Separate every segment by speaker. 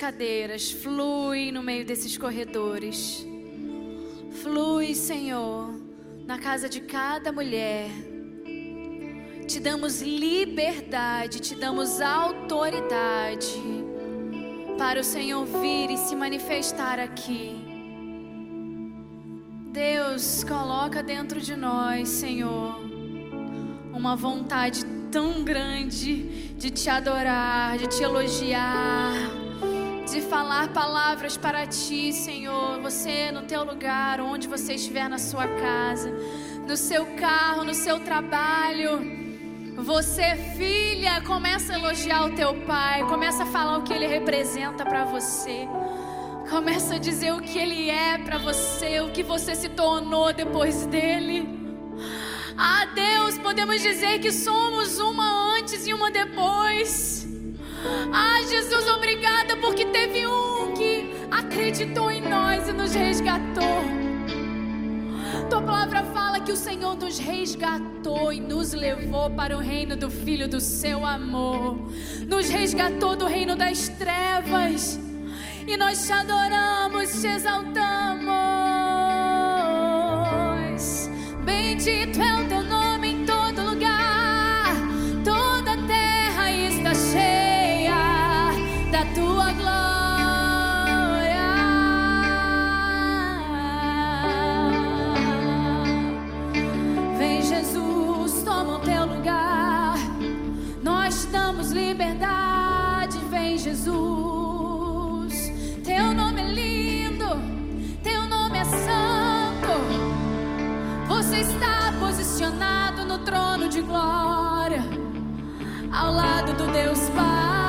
Speaker 1: cadeiras, flui no meio desses corredores. Flui, Senhor, na casa de cada mulher. Te damos liberdade, te damos autoridade para o Senhor vir e se manifestar aqui. Deus, coloca dentro de nós, Senhor, uma vontade tão grande de te adorar, de te elogiar, de falar palavras para ti, Senhor. Você no teu lugar, onde você estiver na sua casa, no seu carro, no seu trabalho. Você, filha, começa a elogiar o teu pai, começa a falar o que ele representa para você. Começa a dizer o que ele é para você, o que você se tornou depois dele. Ah, Deus, podemos dizer que somos uma antes e uma depois. Ah, Jesus, obrigada porque teve um que acreditou em nós e nos resgatou. Tua palavra fala que o Senhor nos resgatou e nos levou para o reino do Filho do seu amor. Nos resgatou do reino das trevas. E nós te adoramos, te exaltamos. Bendito é o teu está posicionado no trono de glória, ao lado do Deus Pai.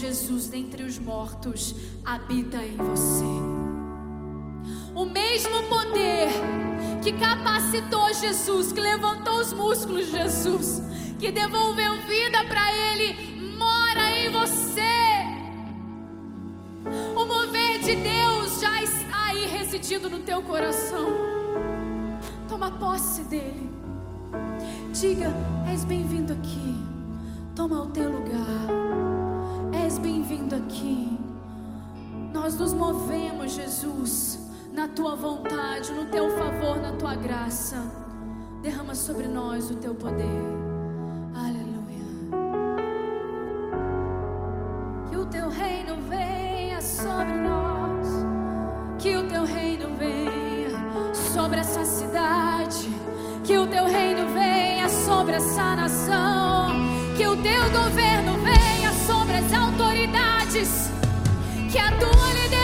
Speaker 1: Jesus dentre os mortos habita em você. O mesmo poder que capacitou Jesus, que levantou os músculos de Jesus, que devolveu vida para Ele, mora em você. O mover de Deus já está aí residindo no teu coração. Toma posse dele. Diga: És bem-vindo aqui. Toma o teu lugar. És bem-vindo aqui. Nós nos movemos, Jesus, na tua vontade, no teu favor, na tua graça. Derrama sobre nós o teu poder. Aleluia. Que o teu reino venha sobre nós. Que o teu reino venha sobre essa cidade. Que o teu reino venha sobre essa nação que o teu governo que a tua liderança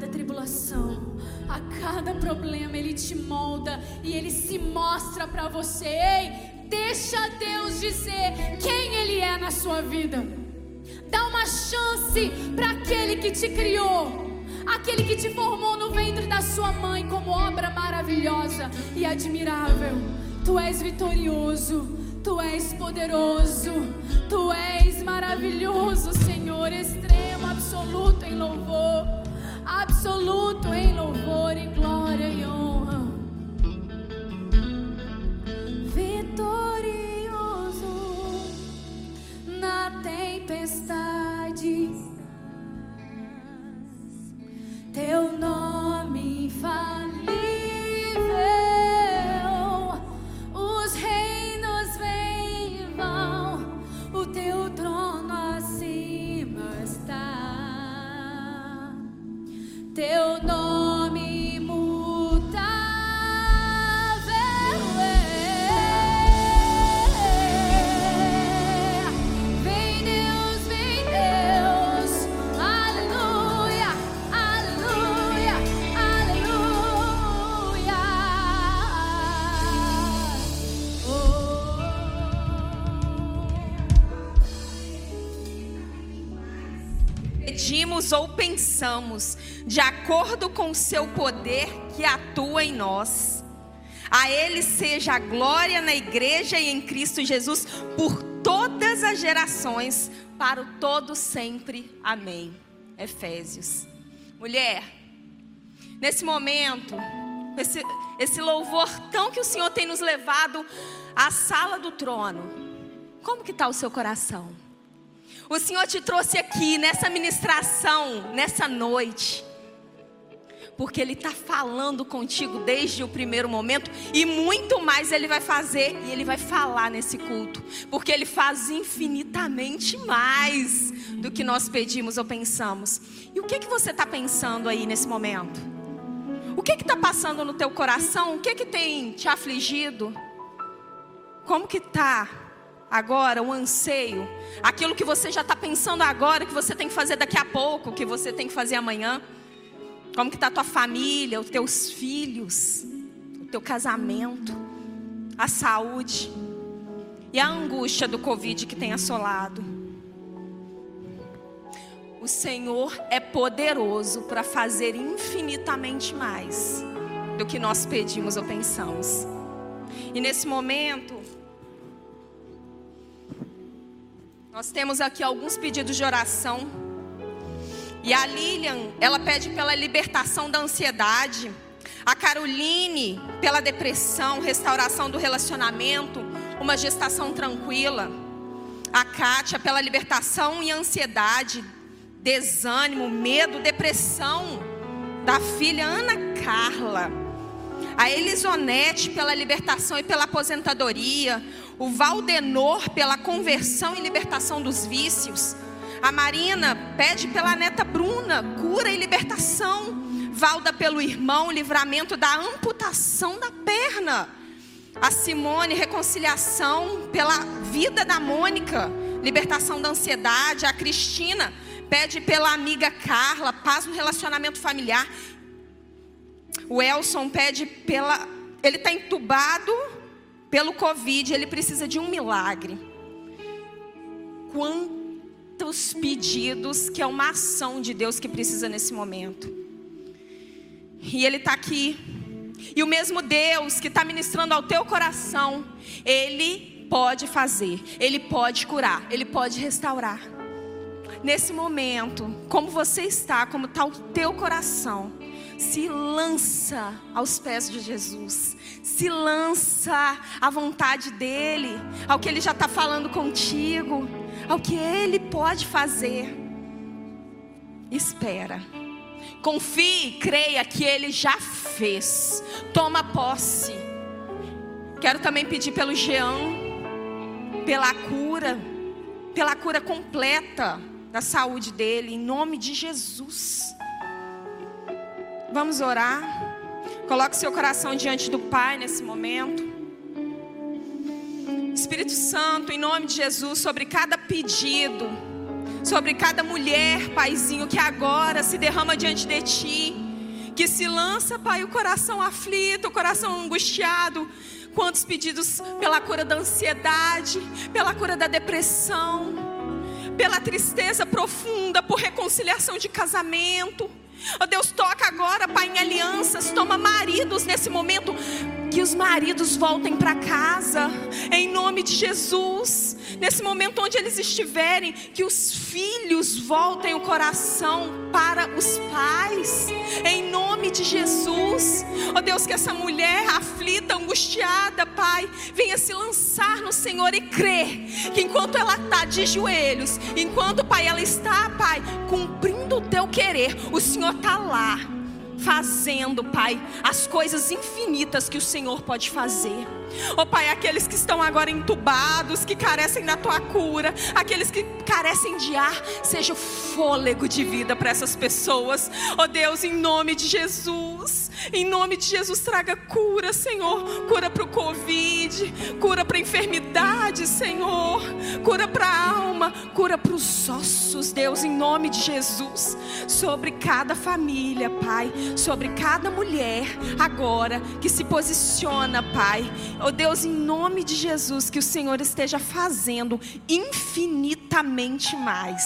Speaker 1: cada tribulação, a cada problema. Ele te molda e ele se mostra para você. Ei, deixa Deus dizer quem Ele é na sua vida. Dá uma chance para aquele que te criou aquele que te formou no ventre da sua mãe como obra maravilhosa e admirável. Tu és vitorioso, tu és poderoso, tu és maravilhoso, Senhor, extremo, absoluto em louvor, absoluto
Speaker 2: de acordo com o seu poder que atua em nós. A Ele seja a glória na igreja e em Cristo Jesus por todas as gerações, para o todo sempre. Amém. Efésios. Mulher, nesse momento, esse, esse louvor tão que o Senhor tem nos levado à sala do trono, como que está o seu coração? O Senhor te trouxe aqui nessa ministração, nessa noite, porque Ele está falando contigo desde o primeiro momento e muito mais Ele vai fazer e Ele vai falar nesse culto, porque Ele faz infinitamente mais do que nós pedimos ou pensamos. E o que que você está pensando aí nesse momento? O que está passando no teu coração? O que que tem te afligido? Como que está agora, o anseio, aquilo que você já está pensando agora, que você tem que fazer daqui a pouco, que você tem que fazer amanhã. Como que está a tua família, os teus filhos, o teu casamento, a saúde e a angústia do Covid que tem assolado. O Senhor é poderoso para fazer infinitamente mais do que nós pedimos ou pensamos. E nesse momento, Nós temos aqui alguns pedidos de oração. E a Lilian, ela pede pela libertação da ansiedade. A Caroline, pela depressão, restauração do relacionamento, uma gestação tranquila. A Kátia, pela libertação e ansiedade, desânimo, medo, depressão da filha Ana Carla. A Elisonete, pela libertação e pela aposentadoria o Valdenor pela conversão e libertação dos vícios. A Marina pede pela neta Bruna cura e libertação. Valda pelo irmão, livramento da amputação da perna. A Simone, reconciliação pela vida da Mônica, libertação da ansiedade. A Cristina pede pela amiga Carla, paz no relacionamento familiar. O Elson pede pela. Ele está entubado pelo Covid, ele precisa de um milagre. Quantos pedidos que é uma ação de Deus que precisa nesse momento. E ele está aqui. E o mesmo Deus que está ministrando ao teu coração, ele pode fazer, ele pode curar, ele pode restaurar. Nesse momento, como você está, como está o teu coração, se lança aos pés de Jesus, se lança à vontade dEle, ao que Ele já está falando contigo, ao que Ele pode fazer. Espera, confie, creia que Ele já fez, toma posse. Quero também pedir pelo Jean, pela cura, pela cura completa da saúde dele, em nome de Jesus. Vamos orar. Coloque seu coração diante do Pai nesse momento. Espírito Santo, em nome de Jesus, sobre cada pedido, sobre cada mulher, Paizinho, que agora se derrama diante de Ti, que se lança, Pai, o coração aflito, o coração angustiado. Quantos pedidos pela cura da ansiedade, pela cura da depressão, pela tristeza profunda, por reconciliação de casamento Oh Deus, toca agora, Pai, em alianças. Toma maridos nesse momento. Que os maridos voltem para casa, em nome de Jesus. Nesse momento onde eles estiverem, que os filhos voltem o coração para os pais, em nome de Jesus. Oh Deus, que essa mulher aflita, angustiada, Pai, venha se lançar no Senhor e crer que enquanto ela está de joelhos, enquanto, Pai, ela está, Pai, cumprindo o teu querer, o Senhor está lá fazendo, Pai, as coisas infinitas que o Senhor pode fazer. Oh Pai, aqueles que estão agora entubados, que carecem da tua cura, aqueles que carecem de ar, seja o fôlego de vida para essas pessoas. Oh Deus, em nome de Jesus, em nome de Jesus, traga cura, Senhor. Cura para o Covid, cura para a enfermidade, Senhor. Cura para a alma, cura para os ossos, Deus, em nome de Jesus. Sobre cada família, Pai, sobre cada mulher agora que se posiciona, Pai Oh Deus, em nome de Jesus, que o Senhor esteja fazendo infinitamente mais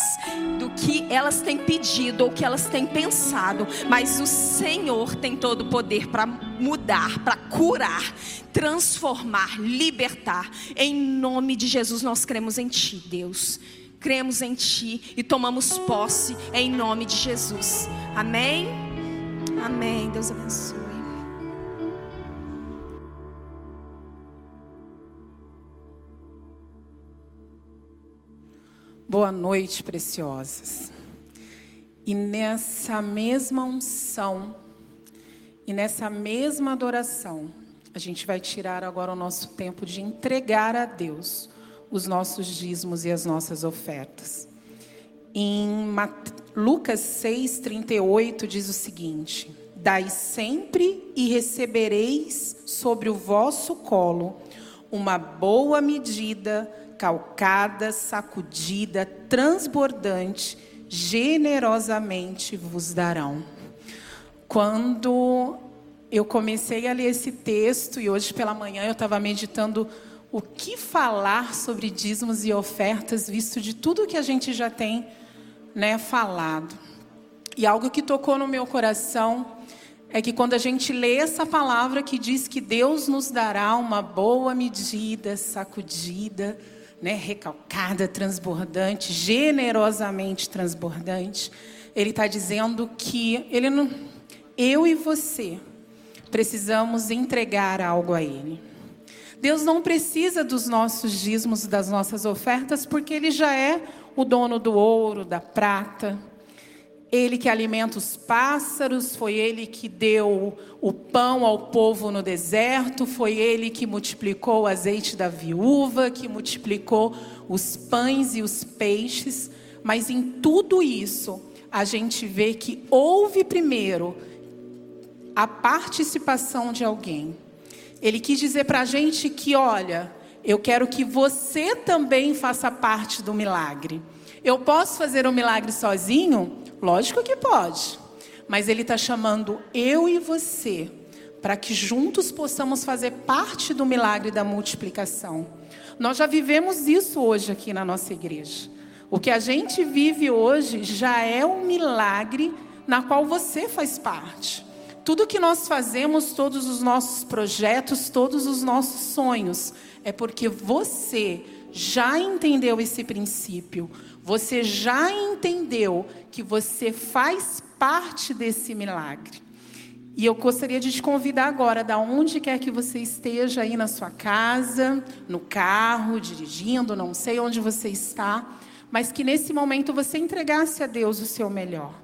Speaker 2: do que elas têm pedido ou que elas têm pensado, mas o Senhor tem todo o poder para mudar, para curar, transformar, libertar. Em nome de Jesus, nós cremos em Ti, Deus. Cremos em Ti e tomamos posse em nome de Jesus. Amém? Amém. Deus abençoe.
Speaker 3: Boa noite, preciosas. E nessa mesma unção, e nessa mesma adoração, a gente vai tirar agora o nosso tempo de entregar a Deus os nossos dízimos e as nossas ofertas. Em Lucas 6, 38 diz o seguinte: Dai sempre e recebereis sobre o vosso colo uma boa medida calcada, sacudida, transbordante, generosamente vos darão. Quando eu comecei a ler esse texto, e hoje pela manhã eu estava meditando o que falar sobre dízimos e ofertas, visto de tudo que a gente já tem né, falado. E algo que tocou no meu coração é que quando a gente lê essa palavra que diz que Deus nos dará uma boa medida, sacudida, né, recalcada, transbordante, generosamente transbordante. Ele está dizendo que ele não, eu e você precisamos entregar algo a Ele. Deus não precisa dos nossos dízimos, das nossas ofertas, porque Ele já é o dono do ouro, da prata. Ele que alimenta os pássaros, foi ele que deu o pão ao povo no deserto, foi ele que multiplicou o azeite da viúva, que multiplicou os pães e os peixes. Mas em tudo isso, a gente vê que houve primeiro a participação de alguém. Ele quis dizer para a gente que, olha, eu quero que você também faça parte do milagre. Eu posso fazer um milagre sozinho? Lógico que pode. Mas Ele está chamando eu e você para que juntos possamos fazer parte do milagre da multiplicação. Nós já vivemos isso hoje aqui na nossa igreja. O que a gente vive hoje já é um milagre na qual você faz parte. Tudo que nós fazemos, todos os nossos projetos, todos os nossos sonhos, é porque você já entendeu esse princípio. Você já entendeu que você faz parte desse milagre. E eu gostaria de te convidar agora, da onde quer que você esteja aí na sua casa, no carro, dirigindo, não sei onde você está, mas que nesse momento você entregasse a Deus o seu melhor.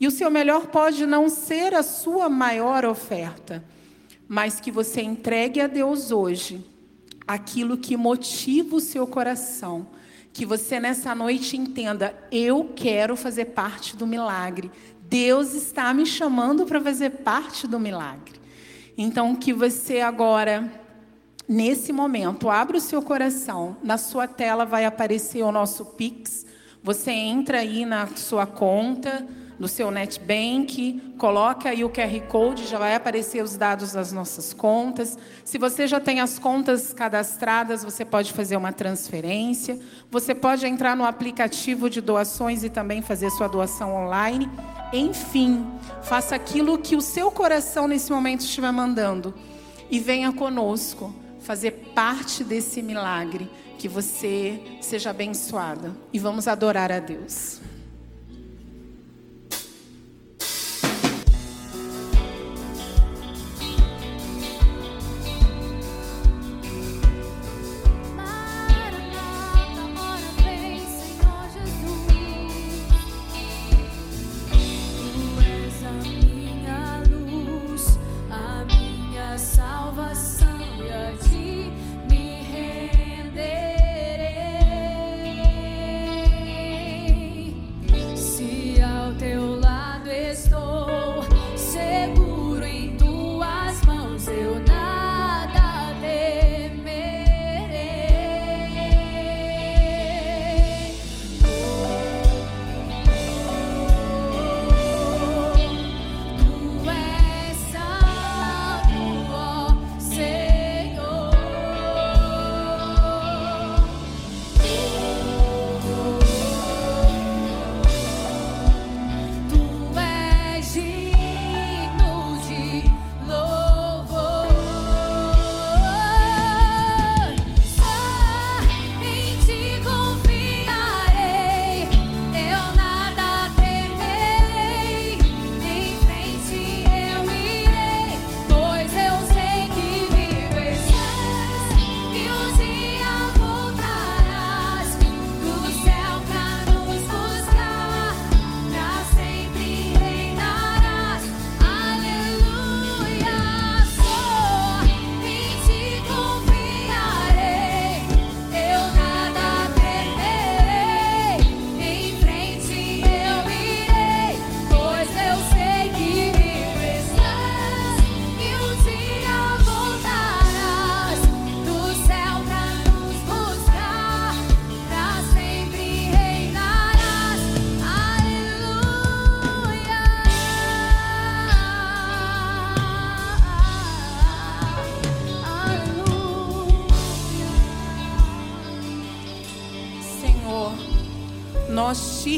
Speaker 3: E o seu melhor pode não ser a sua maior oferta, mas que você entregue a Deus hoje aquilo que motiva o seu coração. Que você nessa noite entenda: eu quero fazer parte do milagre. Deus está me chamando para fazer parte do milagre. Então, que você agora, nesse momento, abra o seu coração. Na sua tela vai aparecer o nosso Pix. Você entra aí na sua conta no seu NetBank, coloca aí o QR Code, já vai aparecer os dados das nossas contas. Se você já tem as contas cadastradas, você pode fazer uma transferência. Você pode entrar no aplicativo de doações e também fazer sua doação online. Enfim, faça aquilo que o seu coração nesse momento estiver mandando e venha conosco fazer parte desse milagre, que você seja abençoada e vamos adorar a Deus.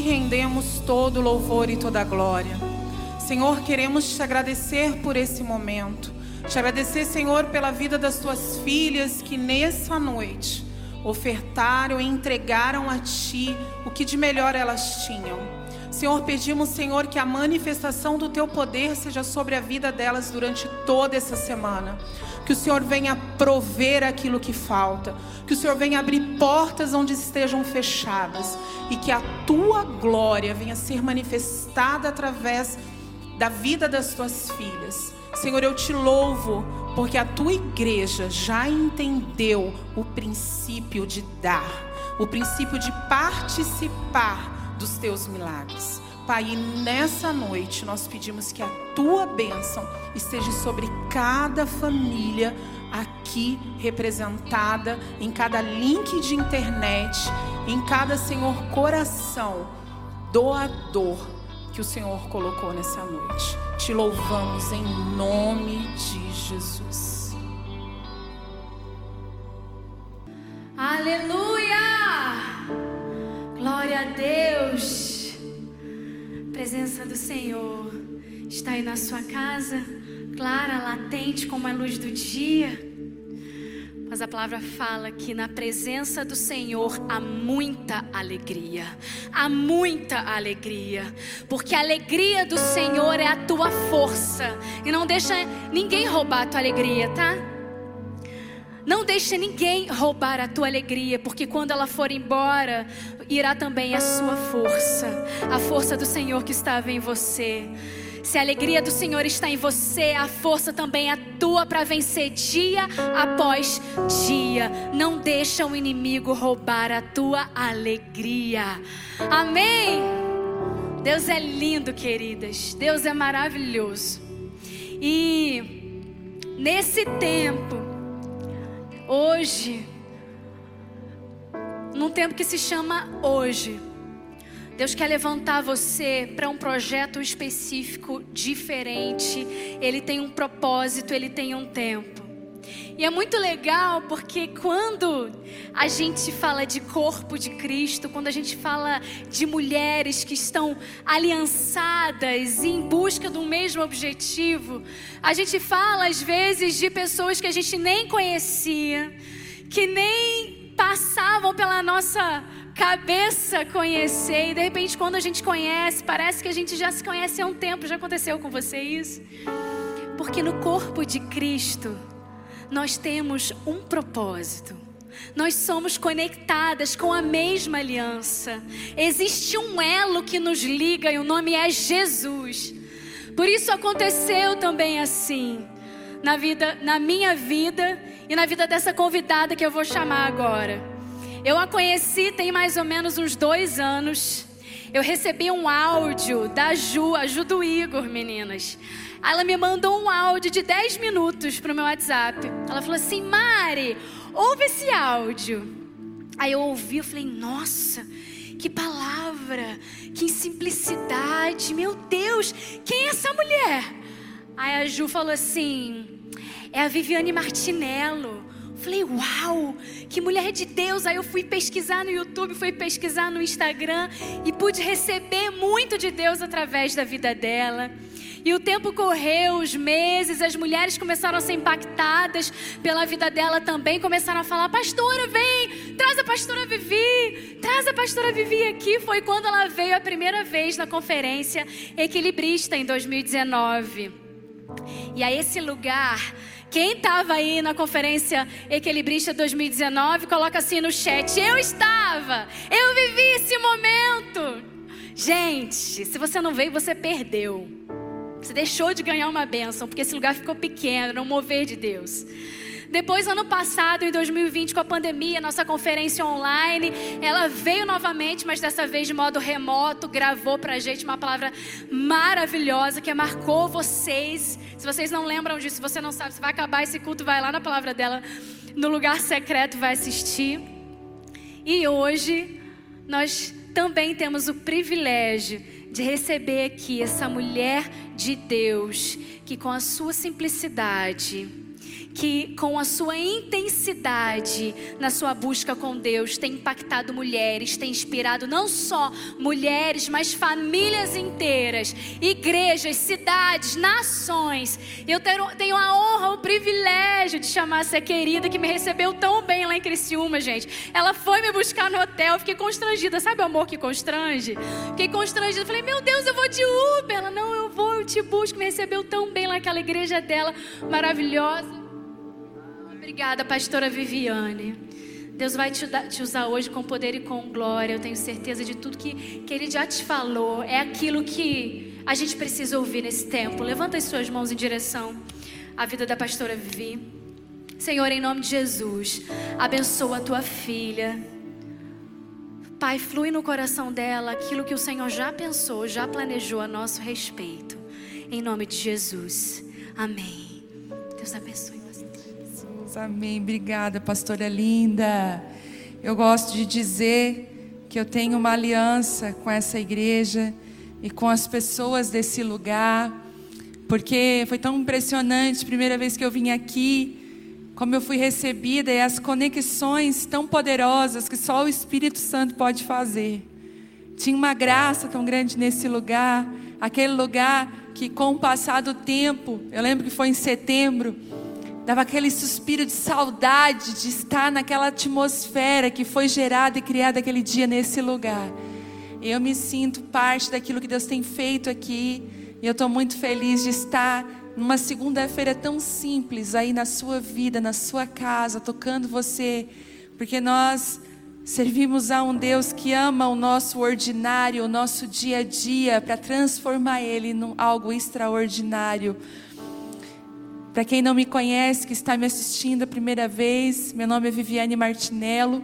Speaker 3: Rendemos todo louvor e toda glória. Senhor, queremos te agradecer por esse momento. Te agradecer, Senhor, pela vida das tuas filhas que nessa noite ofertaram e entregaram a ti o que de melhor elas tinham. Senhor, pedimos, Senhor, que a manifestação do teu poder seja sobre a vida delas durante toda essa semana. Que o Senhor venha prover aquilo que falta. Que o Senhor venha abrir portas onde estejam fechadas. E que a tua glória venha ser manifestada através da vida das tuas filhas. Senhor, eu te louvo porque a tua igreja já entendeu o princípio de dar, o princípio de participar dos teus milagres. Pai, nessa noite nós pedimos que a tua bênção esteja sobre cada família aqui representada, em cada link de internet, em cada, Senhor, coração doador que o Senhor colocou nessa noite. Te louvamos em nome de. Jesus.
Speaker 1: Aleluia! Glória a Deus. Presença do Senhor está aí na sua casa, clara, latente como a luz do dia. Mas a palavra fala que na presença do Senhor há muita alegria. Há muita alegria. Porque a alegria do Senhor é a tua força. E não deixa ninguém roubar a tua alegria, tá? Não deixa ninguém roubar a tua alegria, porque quando ela for embora, irá também a sua força, a força do Senhor que estava em você. Se a alegria do Senhor está em você, a força também é tua para vencer dia após dia. Não deixa o inimigo roubar a tua alegria. Amém. Deus é lindo, queridas. Deus é maravilhoso. E nesse tempo, hoje, num tempo que se chama hoje, Deus quer levantar você para um projeto específico, diferente. Ele tem um propósito, ele tem um tempo. E é muito legal porque quando a gente fala de corpo de Cristo, quando a gente fala de mulheres que estão aliançadas em busca do mesmo objetivo, a gente fala às vezes de pessoas que a gente nem conhecia, que nem passavam pela nossa cabeça conhecer e de repente quando a gente conhece, parece que a gente já se conhece há um tempo. Já aconteceu com você isso? Porque no corpo de Cristo nós temos um propósito. Nós somos conectadas com a mesma aliança. Existe um elo que nos liga e o nome é Jesus. Por isso aconteceu também assim na vida, na minha vida e na vida dessa convidada que eu vou chamar agora. Eu a conheci tem mais ou menos uns dois anos. Eu recebi um áudio da Ju, a Ju do Igor, meninas. Ela me mandou um áudio de 10 minutos pro meu WhatsApp. Ela falou assim: Mari, ouve esse áudio. Aí eu ouvi, eu falei: Nossa, que palavra, que simplicidade. Meu Deus, quem é essa mulher? Aí a Ju falou assim: É a Viviane Martinello. Falei, uau, que mulher de Deus. Aí eu fui pesquisar no YouTube, fui pesquisar no Instagram e pude receber muito de Deus através da vida dela. E o tempo correu, os meses, as mulheres começaram a ser impactadas pela vida dela também, começaram a falar: Pastora, vem, traz a pastora Vivi, traz a pastora Vivi aqui. Foi quando ela veio a primeira vez na conferência Equilibrista em 2019. E a esse lugar quem estava aí na conferência Equilibrista 2019, coloca assim no chat. Eu estava, eu vivi esse momento. Gente, se você não veio, você perdeu. Você deixou de ganhar uma bênção, porque esse lugar ficou pequeno, um mover de Deus. Depois, ano passado, em 2020, com a pandemia, nossa conferência online, ela veio novamente, mas dessa vez de modo remoto, gravou pra gente uma palavra maravilhosa que marcou vocês. Se vocês não lembram disso, se você não sabe, se vai acabar esse culto, vai lá na palavra dela, no lugar secreto, vai assistir. E hoje, nós também temos o privilégio de receber aqui essa mulher de Deus que, com a sua simplicidade, que com a sua intensidade na sua busca com Deus tem impactado mulheres, tem inspirado não só mulheres, mas famílias inteiras, igrejas, cidades, nações. Eu tenho a honra, o privilégio de chamar essa querida que me recebeu tão bem lá em Criciúma, gente. Ela foi me buscar no hotel, fiquei constrangida, sabe o amor que constrange? Fiquei constrangida, falei, meu Deus, eu vou de Uber. Ela, não, eu vou, eu te busco, me recebeu tão bem lá naquela igreja dela, maravilhosa. Obrigada, pastora Viviane. Deus vai te, te, usar hoje com poder e com glória. Eu tenho certeza de tudo que, que Ele já te falou. É aquilo que a gente precisa ouvir nesse tempo. Levanta as suas mãos em direção à vida da pastora Vivi. Senhor, em nome de Jesus, abençoa a tua filha. Pai, flui no coração dela aquilo que o Senhor já pensou, já planejou a nosso respeito. Em nome de Jesus. Amém. Deus abençoe.
Speaker 4: Amém. Obrigada, pastora linda. Eu gosto de dizer que eu tenho uma aliança com essa igreja e com as pessoas desse lugar, porque foi tão impressionante, primeira vez que eu vim aqui, como eu fui recebida e as conexões tão poderosas que só o Espírito Santo pode fazer. Tinha uma graça tão grande nesse lugar, aquele lugar que com o passar do tempo, eu lembro que foi em setembro, dava aquele suspiro de saudade de estar naquela atmosfera que foi gerada e criada aquele dia nesse lugar. Eu me sinto parte daquilo que Deus tem feito aqui. E eu estou muito feliz de estar numa segunda-feira tão simples aí na sua vida, na sua casa, tocando você, porque nós servimos a um Deus que ama o nosso ordinário, o nosso dia a dia, para transformar ele em algo extraordinário. Para quem não me conhece, que está me assistindo a primeira vez, meu nome é Viviane Martinello.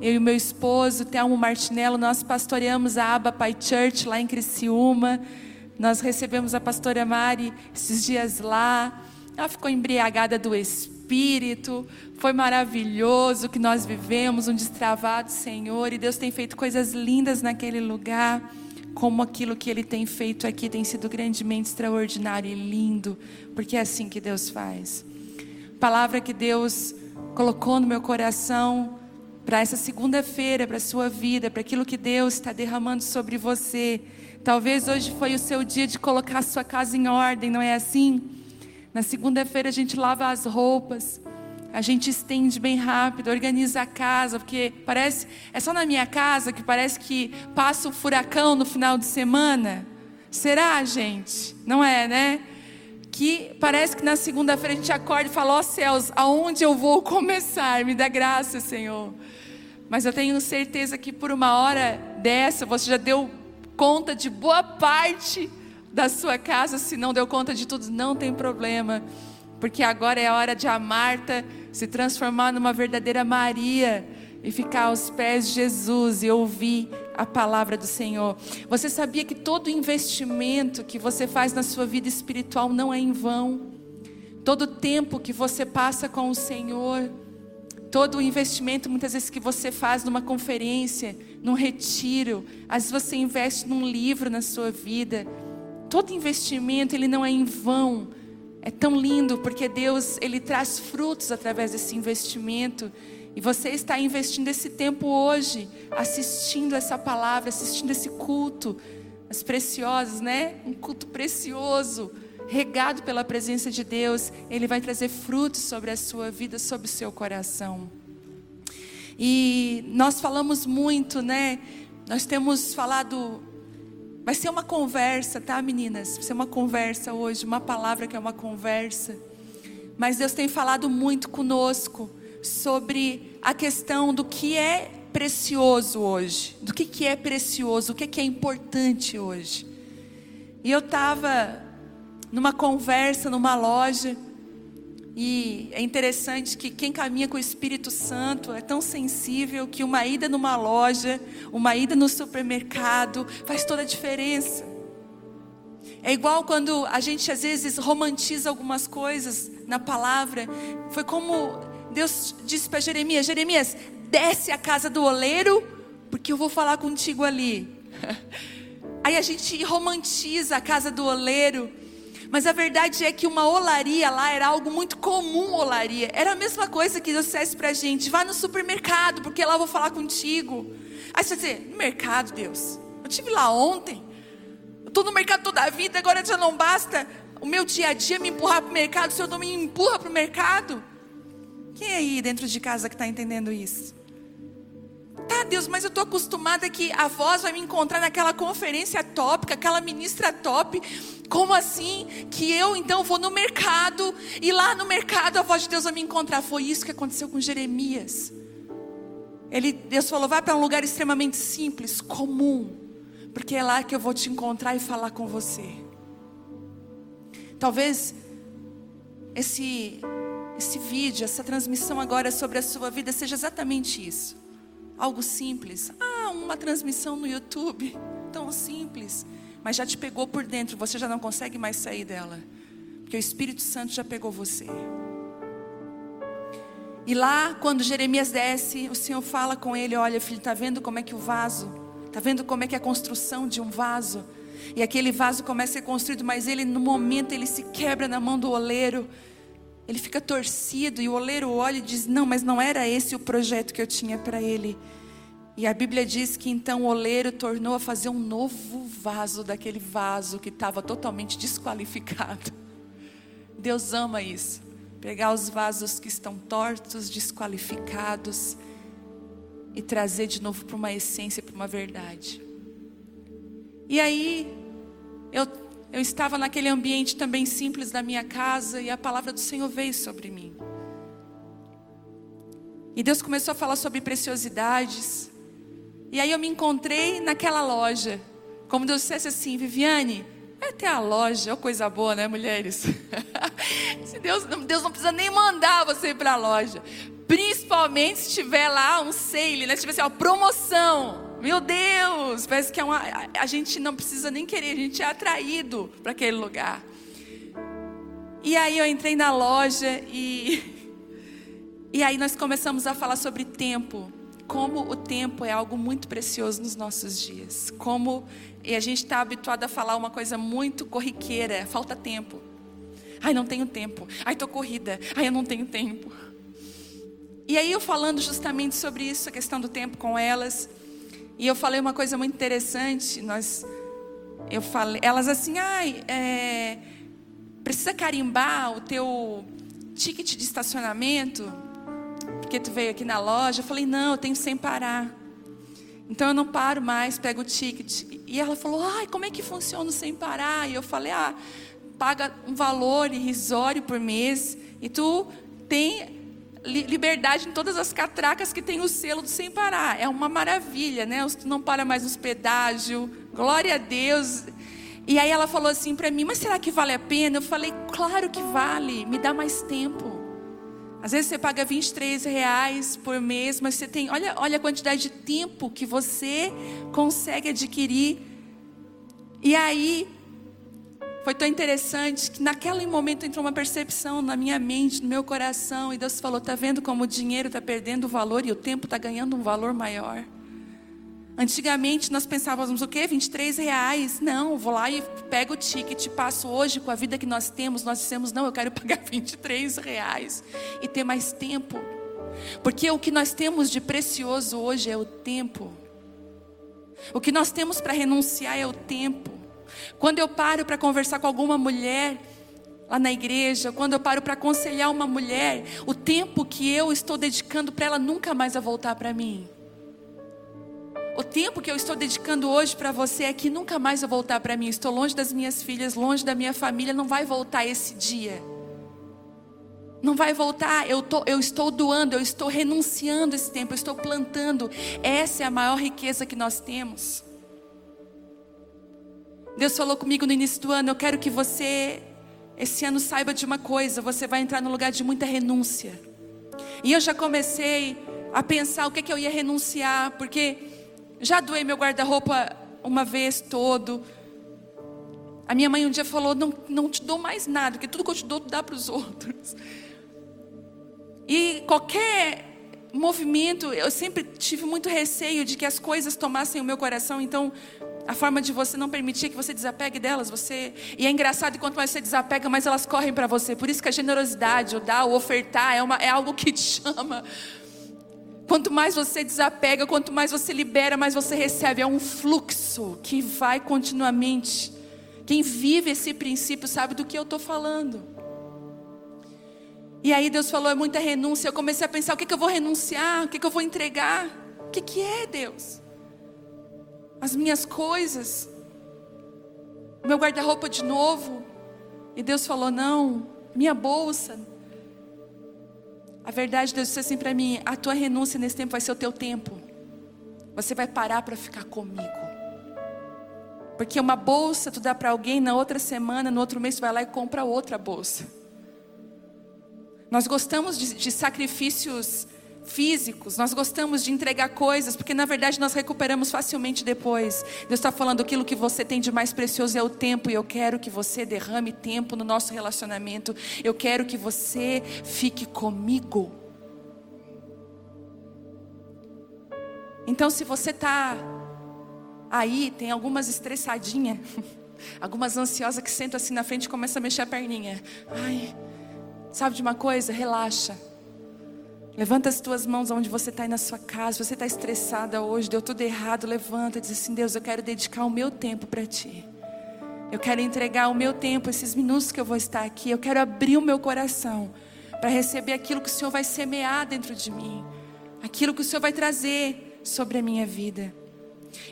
Speaker 4: Eu e meu esposo, Telmo Martinello, nós pastoreamos a Aba Pai Church lá em Criciúma. Nós recebemos a pastora Mari esses dias lá. Ela ficou embriagada do Espírito. Foi maravilhoso que nós vivemos, um destravado Senhor. E Deus tem feito coisas lindas naquele lugar. Como aquilo que Ele tem feito aqui tem sido grandemente extraordinário e lindo. Porque é assim que Deus faz. Palavra que Deus colocou no meu coração para essa segunda-feira, para a sua vida, para aquilo que Deus está derramando sobre você. Talvez hoje foi o seu dia de colocar a sua casa em ordem, não é assim? Na segunda-feira a gente lava as roupas, a gente estende bem rápido, organiza a casa, porque parece, é só na minha casa que parece que passa o um furacão no final de semana. Será, gente? Não é, né? Que parece que na segunda-feira a gente acorda e fala: Ó oh, céus, aonde eu vou começar? Me dá graça, Senhor. Mas eu tenho certeza que por uma hora dessa você já deu conta de boa parte da sua casa. Se não deu conta de tudo, não tem problema. Porque agora é a hora de a Marta se transformar numa verdadeira Maria e ficar aos pés de Jesus e ouvir a palavra do Senhor. Você sabia que todo investimento que você faz na sua vida espiritual não é em vão? Todo tempo que você passa com o Senhor Todo o investimento, muitas vezes, que você faz numa conferência, num retiro, às vezes você investe num livro na sua vida. Todo investimento, ele não é em vão. É tão lindo porque Deus, ele traz frutos através desse investimento. E você está investindo esse tempo hoje, assistindo essa palavra, assistindo esse culto, as preciosas, né? Um culto precioso regado pela presença de Deus, ele vai trazer frutos sobre a sua vida, sobre o seu coração. E nós falamos muito, né? Nós temos falado. Vai ser uma conversa, tá, meninas? Vai ser uma conversa hoje, uma palavra que é uma conversa. Mas Deus tem falado muito conosco sobre a questão do que é precioso hoje, do que, que é precioso, o que, que é importante hoje. E eu estava numa conversa, numa loja. E é interessante que quem caminha com o Espírito Santo é tão sensível que uma ida numa loja, uma ida no supermercado faz toda a diferença. É igual quando a gente às vezes romantiza algumas coisas na palavra. Foi como Deus disse para Jeremias: Jeremias, desce a casa do oleiro, porque eu vou falar contigo ali. Aí a gente romantiza a casa do oleiro mas a verdade é que uma olaria lá era algo muito comum, olaria. Era a mesma coisa que Deus dissesse para a gente: vá no supermercado, porque lá eu vou falar contigo. Aí você vai dizer: no mercado, Deus. Eu tive lá ontem. Eu estou no mercado toda a vida, agora já não basta o meu dia a dia me empurrar para o mercado, o Senhor não me empurra para o mercado. Quem aí dentro de casa que está entendendo isso? Tá, Deus, mas eu estou acostumada que a voz vai me encontrar naquela conferência tópica, aquela ministra top. Como assim? Que eu então vou no mercado e lá no mercado a voz de Deus vai me encontrar. Foi isso que aconteceu com Jeremias. Ele, Deus falou: vai para um lugar extremamente simples, comum, porque é lá que eu vou te encontrar e falar com você. Talvez esse esse vídeo, essa transmissão agora sobre a sua vida seja exatamente isso. Algo simples. Ah, uma transmissão no YouTube. Tão simples. Mas já te pegou por dentro. Você já não consegue mais sair dela. Porque o Espírito Santo já pegou você. E lá, quando Jeremias desce, o Senhor fala com ele: Olha, filho, está vendo como é que o vaso, está vendo como é que é a construção de um vaso. E aquele vaso começa a ser construído, mas ele no momento ele se quebra na mão do oleiro. Ele fica torcido e o oleiro olha e diz: "Não, mas não era esse o projeto que eu tinha para ele". E a Bíblia diz que então o oleiro tornou a fazer um novo vaso daquele vaso que estava totalmente desqualificado. Deus ama isso. Pegar os vasos que estão tortos, desqualificados e trazer de novo para uma essência, para uma verdade. E aí, eu, eu estava naquele ambiente também simples da minha casa e a palavra do Senhor veio sobre mim. E Deus começou a falar sobre preciosidades. E aí eu me encontrei naquela loja. Como Deus dissesse assim, Viviane, vai até a loja, oh, coisa boa, né, mulheres? Deus, Deus não precisa nem mandar você ir para a loja. Principalmente se tiver lá um sale, né? Se tiver assim, uma promoção. Meu Deus, parece que é uma, a gente não precisa nem querer, a gente é atraído para aquele lugar. E aí eu entrei na loja e e aí nós começamos a falar sobre tempo, como o tempo é algo muito precioso nos nossos dias, como e a gente está habituado a falar uma coisa muito corriqueira, falta tempo. Ai, não tenho tempo. Ai, tô corrida. Ai, eu não tenho tempo. E aí eu falando justamente sobre isso, a questão do tempo com elas, e eu falei uma coisa muito interessante. Nós, eu falei, elas assim, ai, é, precisa carimbar o teu ticket de estacionamento, porque tu veio aqui na loja. Eu falei, não, eu tenho sem parar. Então eu não paro mais, pego o ticket. E ela falou, ai, como é que funciona sem parar? E eu falei, ah, paga um valor irrisório por mês e tu tem liberdade em todas as catracas que tem o selo do sem parar. É uma maravilha, né? Não para mais nos pedágios. Glória a Deus. E aí ela falou assim para mim: "Mas será que vale a pena?" Eu falei: "Claro que vale. Me dá mais tempo." Às vezes você paga 23 reais por mês, mas você tem, olha, olha a quantidade de tempo que você consegue adquirir. E aí foi tão interessante que naquele momento entrou uma percepção na minha mente, no meu coração, e Deus falou: "Tá vendo como o dinheiro está perdendo valor e o tempo está ganhando um valor maior?" Antigamente nós pensávamos o quê? 23 reais. Não, vou lá e pego o ticket, passo hoje com a vida que nós temos. Nós dissemos, não, eu quero pagar 23 reais e ter mais tempo. Porque o que nós temos de precioso hoje é o tempo. O que nós temos para renunciar é o tempo. Quando eu paro para conversar com alguma mulher lá na igreja, quando eu paro para aconselhar uma mulher, o tempo que eu estou dedicando para ela nunca mais vai voltar para mim. O tempo que eu estou dedicando hoje para você é que nunca mais vai voltar para mim. Estou longe das minhas filhas, longe da minha família, não vai voltar esse dia. Não vai voltar, eu, tô, eu estou doando, eu estou renunciando esse tempo, eu estou plantando. Essa é a maior riqueza que nós temos. Deus falou comigo no início do ano: eu quero que você, esse ano, saiba de uma coisa: você vai entrar no lugar de muita renúncia. E eu já comecei a pensar o que, que eu ia renunciar, porque já doei meu guarda-roupa uma vez todo. A minha mãe um dia falou: não, não te dou mais nada, porque tudo que eu te dou, tu dá para os outros. E qualquer movimento, eu sempre tive muito receio de que as coisas tomassem o meu coração, então a forma de você não permitir que você desapegue delas, você e é engraçado quanto mais você desapega, mais elas correm para você. Por isso que a generosidade, o dar, o ofertar é, uma, é algo que te chama. Quanto mais você desapega, quanto mais você libera, mais você recebe. É um fluxo que vai continuamente. Quem vive esse princípio sabe do que eu estou falando. E aí Deus falou, é muita renúncia. Eu comecei a pensar, o que, que eu vou renunciar? O que, que eu vou entregar? O que, que é Deus? As minhas coisas, o meu guarda-roupa de novo. E Deus falou: Não, minha bolsa. A verdade, Deus disse assim para mim: A tua renúncia nesse tempo vai ser o teu tempo. Você vai parar para ficar comigo. Porque uma bolsa tu dá para alguém, na outra semana, no outro mês tu vai lá e compra outra bolsa. Nós gostamos de, de sacrifícios físicos, nós gostamos de entregar coisas, porque na verdade nós recuperamos facilmente depois. Deus está falando aquilo que você tem de mais precioso é o tempo, e eu quero que você derrame tempo no nosso relacionamento. Eu quero que você fique comigo. Então, se você está Aí tem algumas estressadinhas, algumas ansiosas que sentam assim na frente e começam a mexer a perninha. Ai, sabe de uma coisa? Relaxa. Levanta as tuas mãos onde você está aí na sua casa. Você está estressada hoje, deu tudo errado. Levanta e diz assim: Deus, eu quero dedicar o meu tempo para ti. Eu quero entregar o meu tempo, esses minutos que eu vou estar aqui. Eu quero abrir o meu coração para receber aquilo que o Senhor vai semear dentro de mim, aquilo que o Senhor vai trazer sobre a minha vida.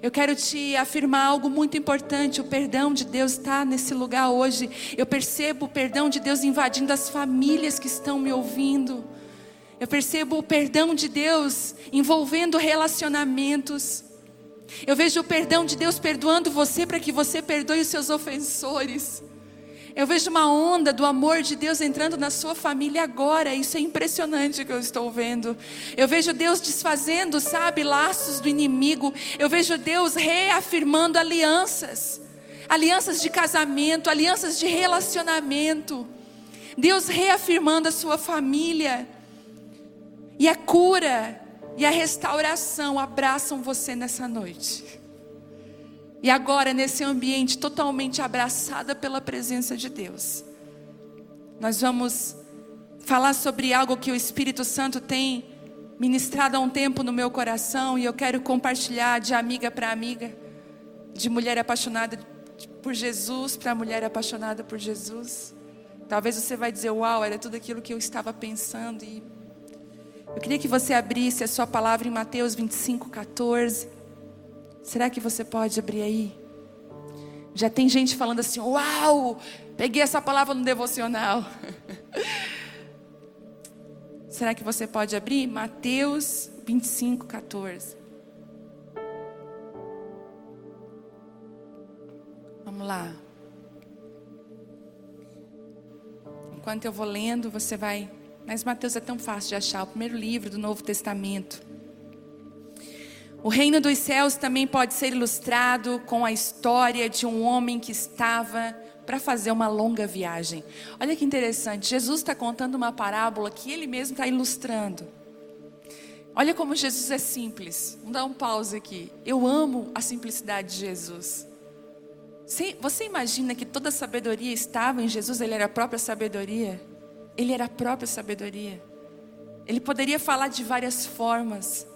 Speaker 4: Eu quero te afirmar algo muito importante. O perdão de Deus está nesse lugar hoje. Eu percebo o perdão de Deus invadindo as famílias que estão me ouvindo. Eu percebo o perdão de Deus envolvendo relacionamentos. Eu vejo o perdão de Deus perdoando você para que você perdoe os seus ofensores. Eu vejo uma onda do amor de Deus entrando na sua família agora. Isso é impressionante que eu estou vendo. Eu vejo Deus desfazendo, sabe, laços do inimigo. Eu vejo Deus reafirmando alianças. Alianças de casamento, alianças de relacionamento. Deus reafirmando a sua família. E a cura e a restauração abraçam você nessa noite. E agora, nesse ambiente totalmente abraçada pela presença de Deus, nós vamos falar sobre algo que o Espírito Santo tem ministrado há um tempo no meu coração e eu quero compartilhar de amiga para amiga, de mulher apaixonada por Jesus para mulher apaixonada por Jesus. Talvez você vai dizer, uau, era tudo aquilo que eu estava pensando e eu queria que você abrisse a sua palavra em Mateus 25, 14. Será que você pode abrir aí? Já tem gente falando assim: Uau, peguei essa palavra no devocional. Será que você pode abrir? Mateus 25, 14. Vamos lá. Enquanto eu vou lendo, você vai. Mas Mateus é tão fácil de achar o primeiro livro do Novo Testamento. O reino dos céus também pode ser ilustrado com a história de um homem que estava para fazer uma longa viagem. Olha que interessante, Jesus está contando uma parábola que ele mesmo está ilustrando. Olha como Jesus é simples. Vamos dar um pause aqui. Eu amo a simplicidade de Jesus. Você imagina que toda a sabedoria estava em Jesus? Ele era a própria sabedoria. Ele era a própria sabedoria. Ele poderia falar de várias formas.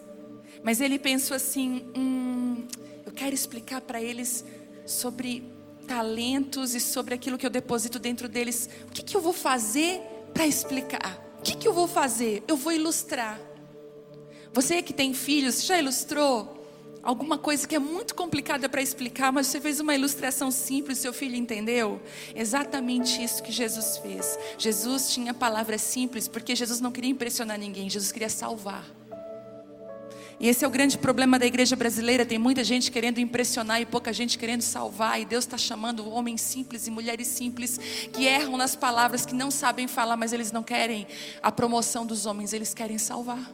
Speaker 4: Mas ele pensou assim: hum, eu quero explicar para eles sobre talentos e sobre aquilo que eu deposito dentro deles. O que, que eu vou fazer para explicar? O que, que eu vou fazer? Eu vou ilustrar. Você que tem filhos, já ilustrou alguma coisa que é muito complicada para explicar, mas você fez uma ilustração simples, seu filho entendeu? Exatamente isso que Jesus fez. Jesus tinha palavras simples, porque Jesus não queria impressionar ninguém, Jesus queria salvar. E esse é o grande problema da igreja brasileira. Tem muita gente querendo impressionar e pouca gente querendo salvar. E Deus está chamando homens simples e mulheres simples que erram nas palavras, que não sabem falar, mas eles não querem a promoção dos homens, eles querem salvar.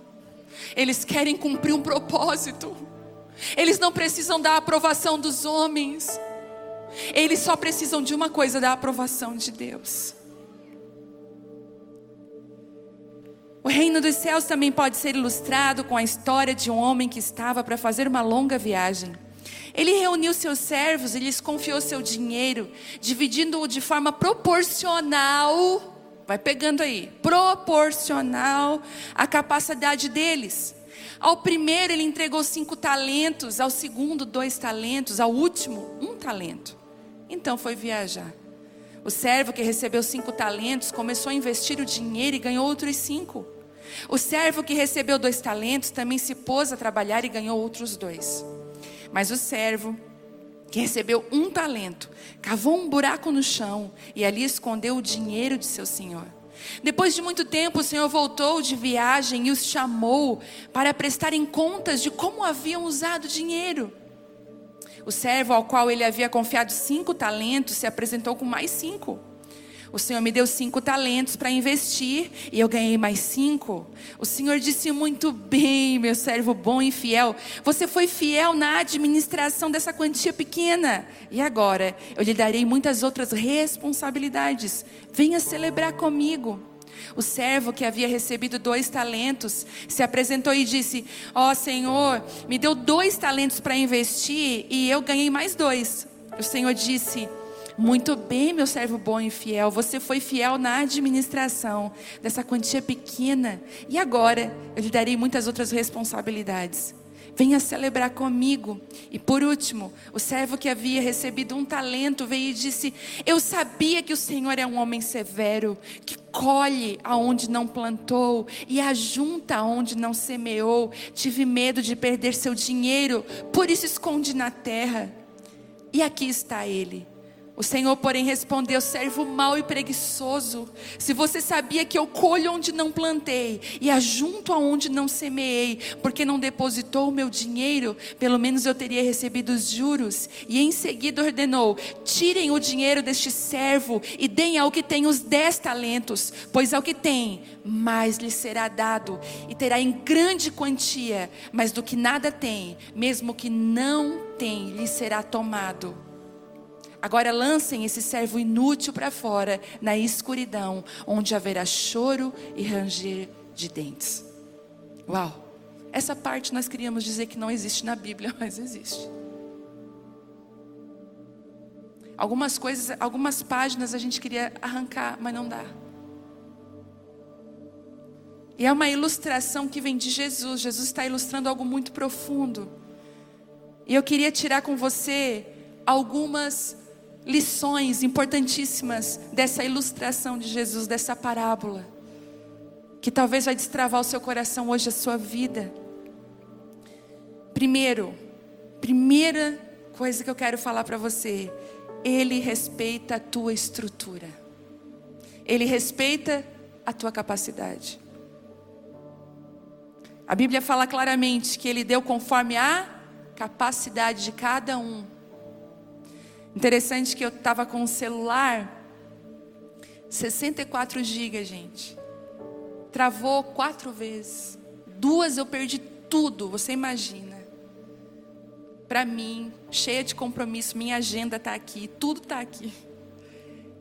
Speaker 4: Eles querem cumprir um propósito. Eles não precisam da aprovação dos homens. Eles só precisam de uma coisa: da aprovação de Deus. O reino dos céus também pode ser ilustrado com a história de um homem que estava para fazer uma longa viagem. Ele reuniu seus servos e lhes confiou seu dinheiro, dividindo-o de forma proporcional, vai pegando aí, proporcional à capacidade deles. Ao primeiro ele entregou cinco talentos, ao segundo dois talentos, ao último um talento. Então foi viajar. O servo que recebeu cinco talentos começou a investir o dinheiro e ganhou outros cinco. O servo que recebeu dois talentos também se pôs a trabalhar e ganhou outros dois. Mas o servo que recebeu um talento cavou um buraco no chão e ali escondeu o dinheiro de seu senhor. Depois de muito tempo, o Senhor voltou de viagem e os chamou para prestarem contas de como haviam usado o dinheiro. O servo ao qual ele havia confiado cinco talentos se apresentou com mais cinco. O Senhor me deu cinco talentos para investir e eu ganhei mais cinco. O Senhor disse muito bem, meu servo bom e fiel. Você foi fiel na administração dessa quantia pequena. E agora eu lhe darei muitas outras responsabilidades. Venha celebrar comigo. O servo que havia recebido dois talentos se apresentou e disse: Ó oh, Senhor, me deu dois talentos para investir e eu ganhei mais dois. O Senhor disse: Muito bem, meu servo bom e fiel, você foi fiel na administração dessa quantia pequena e agora eu lhe darei muitas outras responsabilidades. Venha celebrar comigo. E por último, o servo que havia recebido um talento veio e disse: Eu sabia que o Senhor é um homem severo, que colhe aonde não plantou e ajunta aonde não semeou. Tive medo de perder seu dinheiro, por isso escondi na terra. E aqui está ele o Senhor, porém, respondeu: servo mau e preguiçoso. Se você sabia que eu colho onde não plantei e ajunto aonde não semeei, porque não depositou o meu dinheiro, pelo menos eu teria recebido os juros. E em seguida ordenou: tirem o dinheiro deste servo e deem ao que tem os dez talentos, pois ao que tem, mais lhe será dado, e terá em grande quantia, mas do que nada tem, mesmo que não tem, lhe será tomado. Agora lancem esse servo inútil para fora, na escuridão, onde haverá choro e ranger de dentes. Uau! Essa parte nós queríamos dizer que não existe na Bíblia, mas existe. Algumas coisas, algumas páginas a gente queria arrancar, mas não dá. E é uma ilustração que vem de Jesus. Jesus está ilustrando algo muito profundo. E eu queria tirar com você algumas lições importantíssimas dessa ilustração de Jesus, dessa parábola, que talvez vai destravar o seu coração hoje, a sua vida. Primeiro, primeira coisa que eu quero falar para você, ele respeita a tua estrutura. Ele respeita a tua capacidade. A Bíblia fala claramente que ele deu conforme a capacidade de cada um. Interessante que eu estava com um celular, 64 GB, gente. Travou quatro vezes. Duas eu perdi tudo, você imagina. Para mim, cheia de compromisso, minha agenda está aqui, tudo está aqui.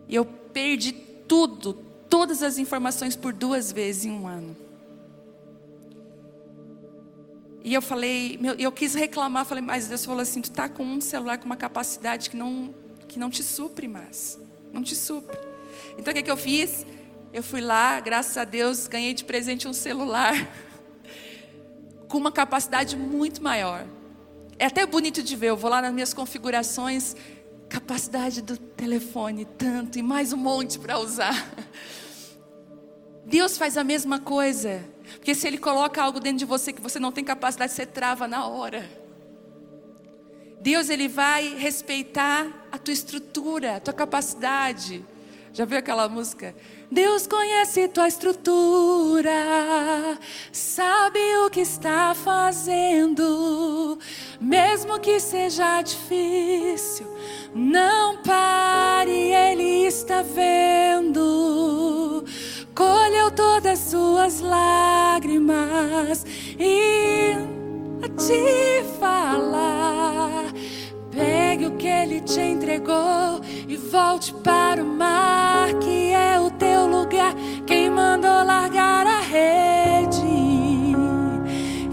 Speaker 4: E eu perdi tudo, todas as informações por duas vezes em um ano. E eu falei, eu quis reclamar, falei, mas Deus falou assim, tu tá com um celular com uma capacidade que não, que não te supre mais, não te supre. Então o que, que eu fiz? Eu fui lá, graças a Deus, ganhei de presente um celular com uma capacidade muito maior. É até bonito de ver, eu vou lá nas minhas configurações, capacidade do telefone, tanto, e mais um monte para usar. Deus faz a mesma coisa. Porque se Ele coloca algo dentro de você que você não tem capacidade, você trava na hora. Deus ele vai respeitar a tua estrutura, a tua capacidade. Já viu aquela música? Deus conhece tua estrutura, sabe o que está fazendo, mesmo que seja difícil. Não pare, Ele está vendo colheu todas suas lágrimas e a te falar. Pegue o que ele te entregou e volte para o mar, que é o teu lugar. Quem mandou largar a rede?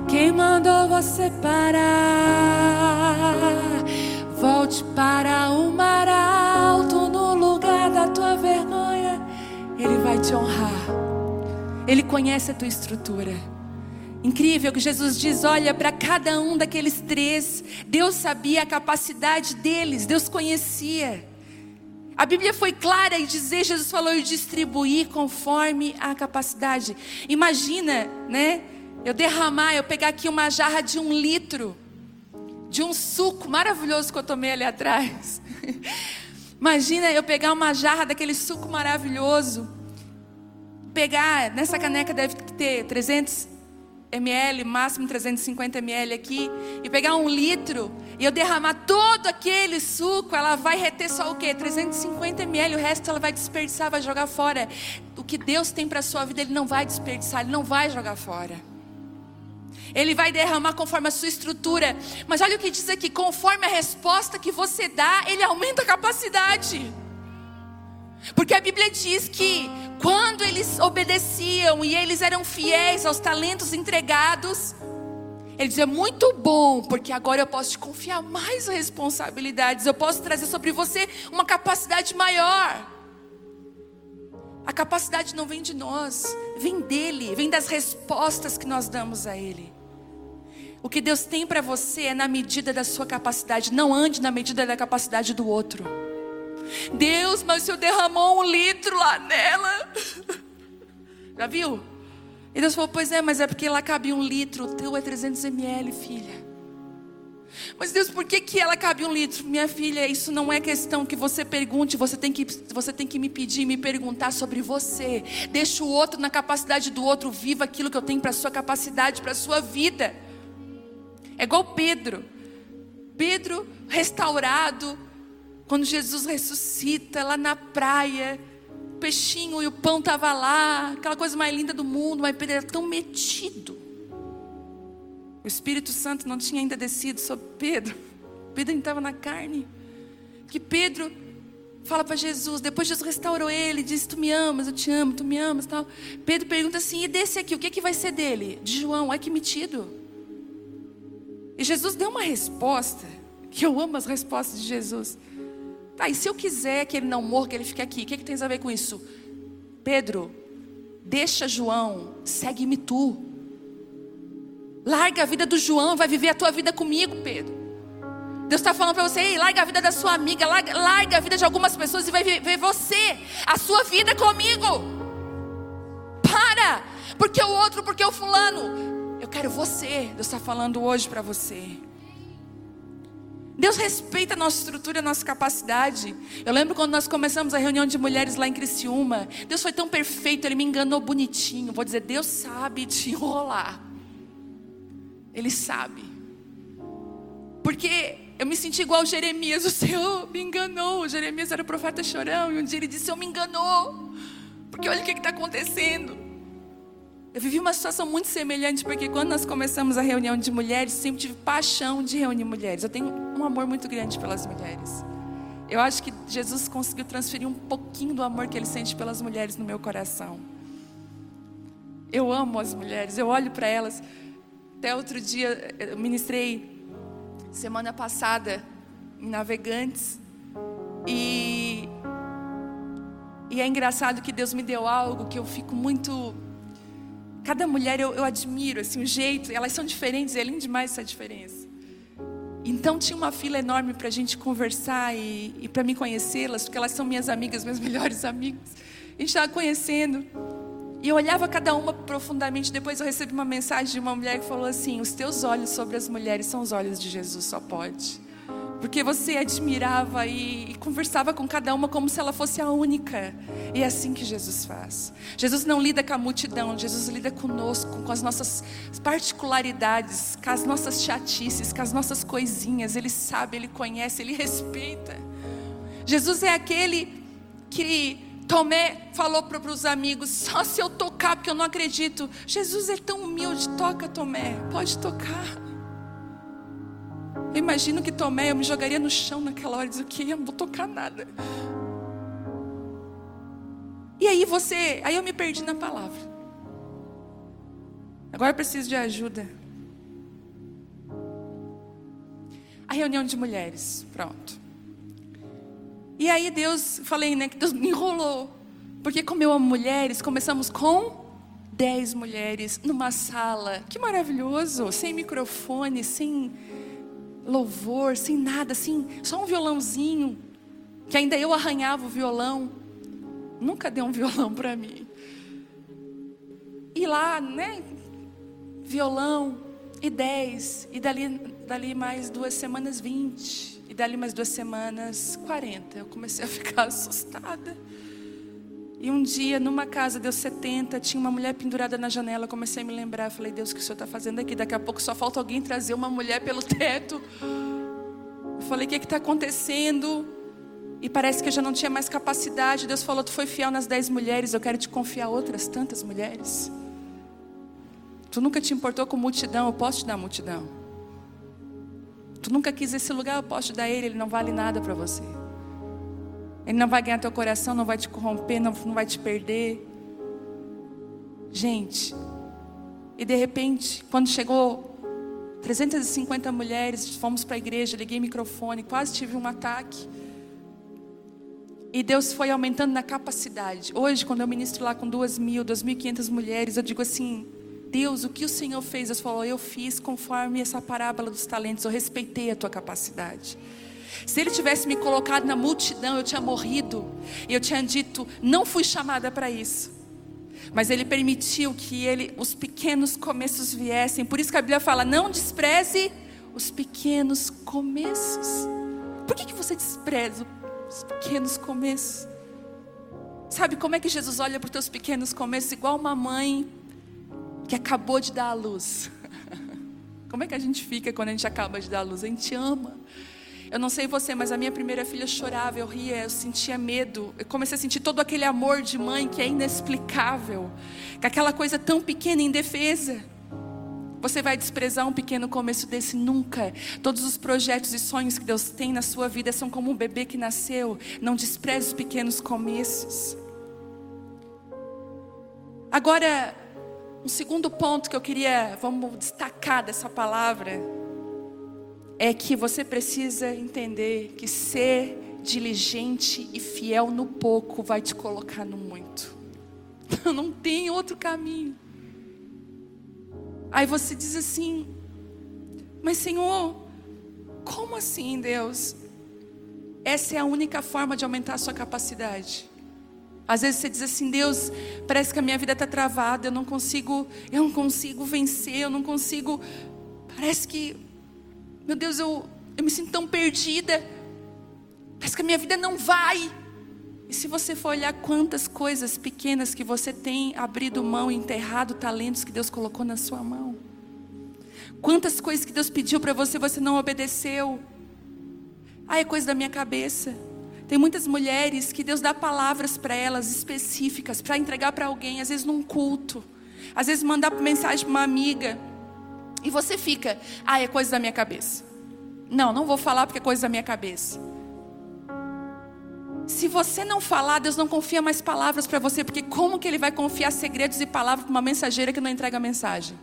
Speaker 4: Quem mandou você parar? Volte para o mar alto, no lugar da tua vergonha ele vai te honrar. Ele conhece a tua estrutura. Incrível que Jesus diz: olha para cada um daqueles três. Deus sabia a capacidade deles, Deus conhecia. A Bíblia foi clara em dizer, Jesus falou, e distribuir conforme a capacidade. Imagina, né? Eu derramar, eu pegar aqui uma jarra de um litro, de um suco maravilhoso que eu tomei ali atrás. Imagina eu pegar uma jarra daquele suco maravilhoso, pegar, nessa caneca deve ter 300 ml, máximo 350 ml aqui, e pegar um litro e eu derramar todo aquele suco, ela vai reter só o quê? 350 ml, o resto ela vai desperdiçar, vai jogar fora. O que Deus tem para a sua vida, Ele não vai desperdiçar, Ele não vai jogar fora. Ele vai derramar conforme a sua estrutura. Mas olha o que diz aqui: conforme a resposta que você dá, Ele aumenta a capacidade. Porque a Bíblia diz que quando eles obedeciam e eles eram fiéis aos talentos entregados, ele dizia: Muito bom, porque agora eu posso te confiar mais responsabilidades, eu posso trazer sobre você uma capacidade maior. A capacidade não vem de nós, vem dele, vem das respostas que nós damos a ele. O que Deus tem para você é na medida da sua capacidade, não ande na medida da capacidade do outro. Deus, mas o Senhor derramou um litro lá nela. Já viu? E Deus falou: Pois é, mas é porque lá cabe um litro, o teu é 300 ml, filha. Mas Deus, por que, que ela cabe um litro? Minha filha, isso não é questão que você pergunte, você tem que, você tem que me pedir, me perguntar sobre você. Deixa o outro na capacidade do outro, viva aquilo que eu tenho para a sua capacidade, para a sua vida. É igual Pedro. Pedro restaurado, quando Jesus ressuscita lá na praia, o peixinho e o pão estavam lá, aquela coisa mais linda do mundo, mas Pedro era tão metido. O Espírito Santo não tinha ainda descido sobre Pedro. Pedro ainda estava na carne. Que Pedro fala para Jesus, depois Jesus restaurou ele, diz: Tu me amas, eu te amo, tu me amas. Tal. Pedro pergunta assim: E desse aqui, o que, que vai ser dele? De João, ai que metido. E Jesus deu uma resposta, que eu amo as respostas de Jesus. Tá, e se eu quiser que ele não morra, que ele fique aqui, o que, que tem a ver com isso? Pedro, deixa João, segue-me tu. Larga a vida do João, vai viver a tua vida comigo, Pedro. Deus está falando para você, ei, larga a vida da sua amiga, larga, larga, a vida de algumas pessoas e vai viver você, a sua vida comigo. Para, porque o outro, porque o fulano. Eu quero você. Deus está falando hoje para você. Deus respeita a nossa estrutura, a nossa capacidade. Eu lembro quando nós começamos a reunião de mulheres lá em Criciúma. Deus foi tão perfeito, Ele me enganou bonitinho. Vou dizer, Deus sabe te enrolar. Ele sabe. Porque eu me senti igual Jeremias, o Senhor me enganou. Jeremias era o profeta chorão, e um dia ele disse: O Senhor me enganou. Porque olha o que está acontecendo. Eu vivi uma situação muito semelhante, porque quando nós começamos a reunião de mulheres, sempre tive paixão de reunir mulheres. Eu tenho um amor muito grande pelas mulheres. Eu acho que Jesus conseguiu transferir um pouquinho do amor que ele sente pelas mulheres no meu coração. Eu amo as mulheres, eu olho para elas. Até outro dia, eu ministrei semana passada em Navegantes. E, e é engraçado que Deus me deu algo que eu fico muito Cada mulher eu, eu admiro, assim, o jeito, elas são diferentes, é lindo demais essa diferença. Então tinha uma fila enorme para a gente conversar e, e para me conhecê-las, porque elas são minhas amigas, minhas melhores amigas. A gente estava conhecendo. E eu olhava cada uma profundamente. Depois eu recebi uma mensagem de uma mulher que falou assim: Os teus olhos sobre as mulheres são os olhos de Jesus, só pode porque você admirava e, e, conversava com cada uma como se ela fosse a única. E é assim que Jesus faz. Jesus não lida com a multidão, Jesus lida conosco, com as nossas particularidades, com as nossas chatices, com as nossas coisinhas. Ele sabe, ele conhece, ele respeita. Jesus é aquele que Tomé falou para os amigos: só se eu tocar, porque eu não acredito. Jesus é tão humilde, toca, Tomé, pode tocar. Eu imagino que Tomé, eu me jogaria no chão naquela hora e dizer, o que? Eu não vou tocar nada. E aí você, aí eu me perdi na palavra. Agora eu preciso de ajuda. A reunião de mulheres, pronto. E aí Deus, falei, né, que Deus me enrolou. Porque como eu amo mulheres, começamos com dez mulheres numa sala. Que maravilhoso, sem microfone, sem louvor, sem nada, assim, só um violãozinho, que ainda eu arranhava o violão. Nunca deu um violão para mim. E lá, né? Violão, e dez, e dali, dali mais duas semanas, vinte, e dali mais duas semanas, quarenta. Eu comecei a ficar assustada. E um dia, numa casa, deu 70, tinha uma mulher pendurada na janela. Comecei a me lembrar. Falei, Deus, o que o Senhor está fazendo aqui? Daqui a pouco só falta alguém trazer uma mulher pelo teto. Eu falei, o que está acontecendo? E parece que eu já não tinha mais capacidade. Deus falou, tu foi fiel nas dez mulheres, eu quero te confiar outras tantas mulheres. Tu nunca te importou com multidão, eu posso te dar multidão. Tu nunca quis esse lugar, eu posso te dar ele, ele não vale nada para você. Ele não vai ganhar teu coração, não vai te corromper, não, não vai te perder. Gente, e de repente, quando chegou 350 mulheres, fomos para a igreja, liguei o microfone, quase tive um ataque. E Deus foi aumentando na capacidade. Hoje, quando eu ministro lá com duas mil, duas mil quinhentas mulheres, eu digo assim: Deus, o que o Senhor fez? Deus falou: Eu fiz conforme essa parábola dos talentos, eu respeitei a tua capacidade. Se ele tivesse me colocado na multidão, eu tinha morrido. Eu tinha dito: Não fui chamada para isso. Mas ele permitiu que ele, os pequenos começos viessem. Por isso que a Bíblia fala: Não despreze os pequenos começos. Por que, que você despreza os pequenos começos? Sabe como é que Jesus olha para os teus pequenos começos? Igual uma mãe que acabou de dar a luz. Como é que a gente fica quando a gente acaba de dar a luz? A gente ama. Eu não sei você, mas a minha primeira filha chorava, eu ria, eu sentia medo. Eu comecei a sentir todo aquele amor de mãe que é inexplicável. Que aquela coisa tão pequena, indefesa. Você vai desprezar um pequeno começo desse? Nunca. Todos os projetos e sonhos que Deus tem na sua vida são como um bebê que nasceu. Não despreze os pequenos começos. Agora, um segundo ponto que eu queria, vamos destacar dessa palavra, é que você precisa entender que ser diligente e fiel no pouco vai te colocar no muito. Não tem outro caminho. Aí você diz assim: Mas Senhor, como assim, Deus? Essa é a única forma de aumentar a sua capacidade. Às vezes você diz assim, Deus, parece que a minha vida está travada, eu não consigo, eu não consigo vencer, eu não consigo. Parece que, meu Deus, eu, eu me sinto tão perdida. Parece que a minha vida não vai. E se você for olhar quantas coisas pequenas que você tem abrido mão enterrado talentos que Deus colocou na sua mão. Quantas coisas que Deus pediu para você, você não obedeceu. Ah, é coisa da minha cabeça. Tem muitas mulheres que Deus dá palavras para elas específicas para entregar para alguém, às vezes num culto, às vezes mandar mensagem para uma amiga. E você fica, ah, é coisa da minha cabeça. Não, não vou falar porque é coisa da minha cabeça. Se você não falar, Deus não confia mais palavras para você, porque como que Ele vai confiar segredos e palavras para uma mensageira que não entrega a mensagem?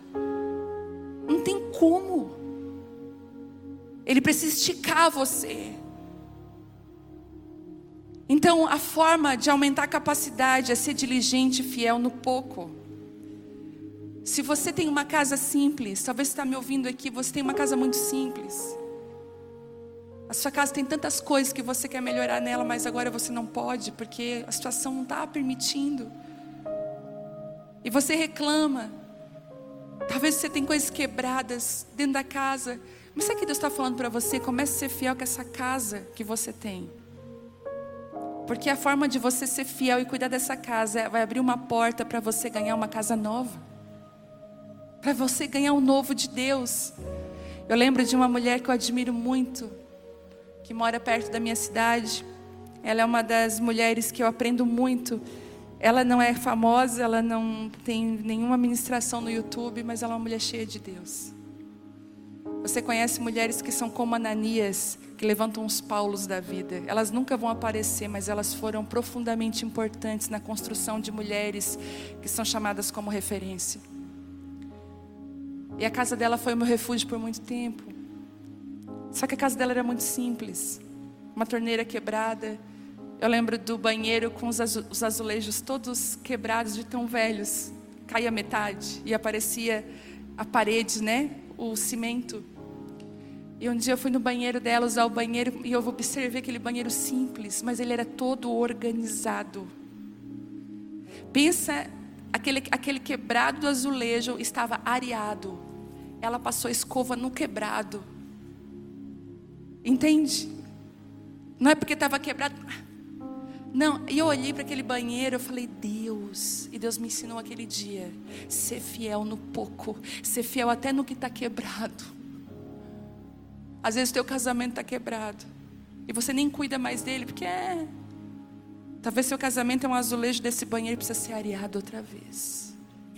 Speaker 4: Não tem como. Ele precisa esticar você. Então, a forma de aumentar a capacidade é ser diligente e fiel no pouco. Se você tem uma casa simples, talvez você está me ouvindo aqui, você tem uma casa muito simples. A sua casa tem tantas coisas que você quer melhorar nela, mas agora você não pode, porque a situação não está permitindo. E você reclama. Talvez você tenha coisas quebradas dentro da casa. Mas sabe o que Deus está falando para você? Comece a ser fiel com essa casa que você tem. Porque a forma de você ser fiel e cuidar dessa casa vai abrir uma porta para você ganhar uma casa nova. Para você ganhar o novo de Deus. Eu lembro de uma mulher que eu admiro muito, que mora perto da minha cidade. Ela é uma das mulheres que eu aprendo muito. Ela não é famosa, ela não tem nenhuma ministração no YouTube, mas ela é uma mulher cheia de Deus. Você conhece mulheres que são como Ananias, que levantam os Paulos da vida. Elas nunca vão aparecer, mas elas foram profundamente importantes na construção de mulheres que são chamadas como referência. E a casa dela foi o meu refúgio por muito tempo. Só que a casa dela era muito simples. Uma torneira quebrada. Eu lembro do banheiro com os azulejos todos quebrados de tão velhos. Caía metade e aparecia a parede, né? O cimento. E um dia eu fui no banheiro dela usar o banheiro e eu observei aquele banheiro simples, mas ele era todo organizado. Pensa, aquele, aquele quebrado do azulejo estava areado. Ela passou escova no quebrado. Entende? Não é porque estava quebrado. Não, e eu olhei para aquele banheiro, eu falei, Deus, e Deus me ensinou aquele dia, ser fiel no pouco, ser fiel até no que está quebrado. Às vezes o teu casamento está quebrado. E você nem cuida mais dele, porque é. Talvez seu casamento é um azulejo desse banheiro precisa ser areado outra vez.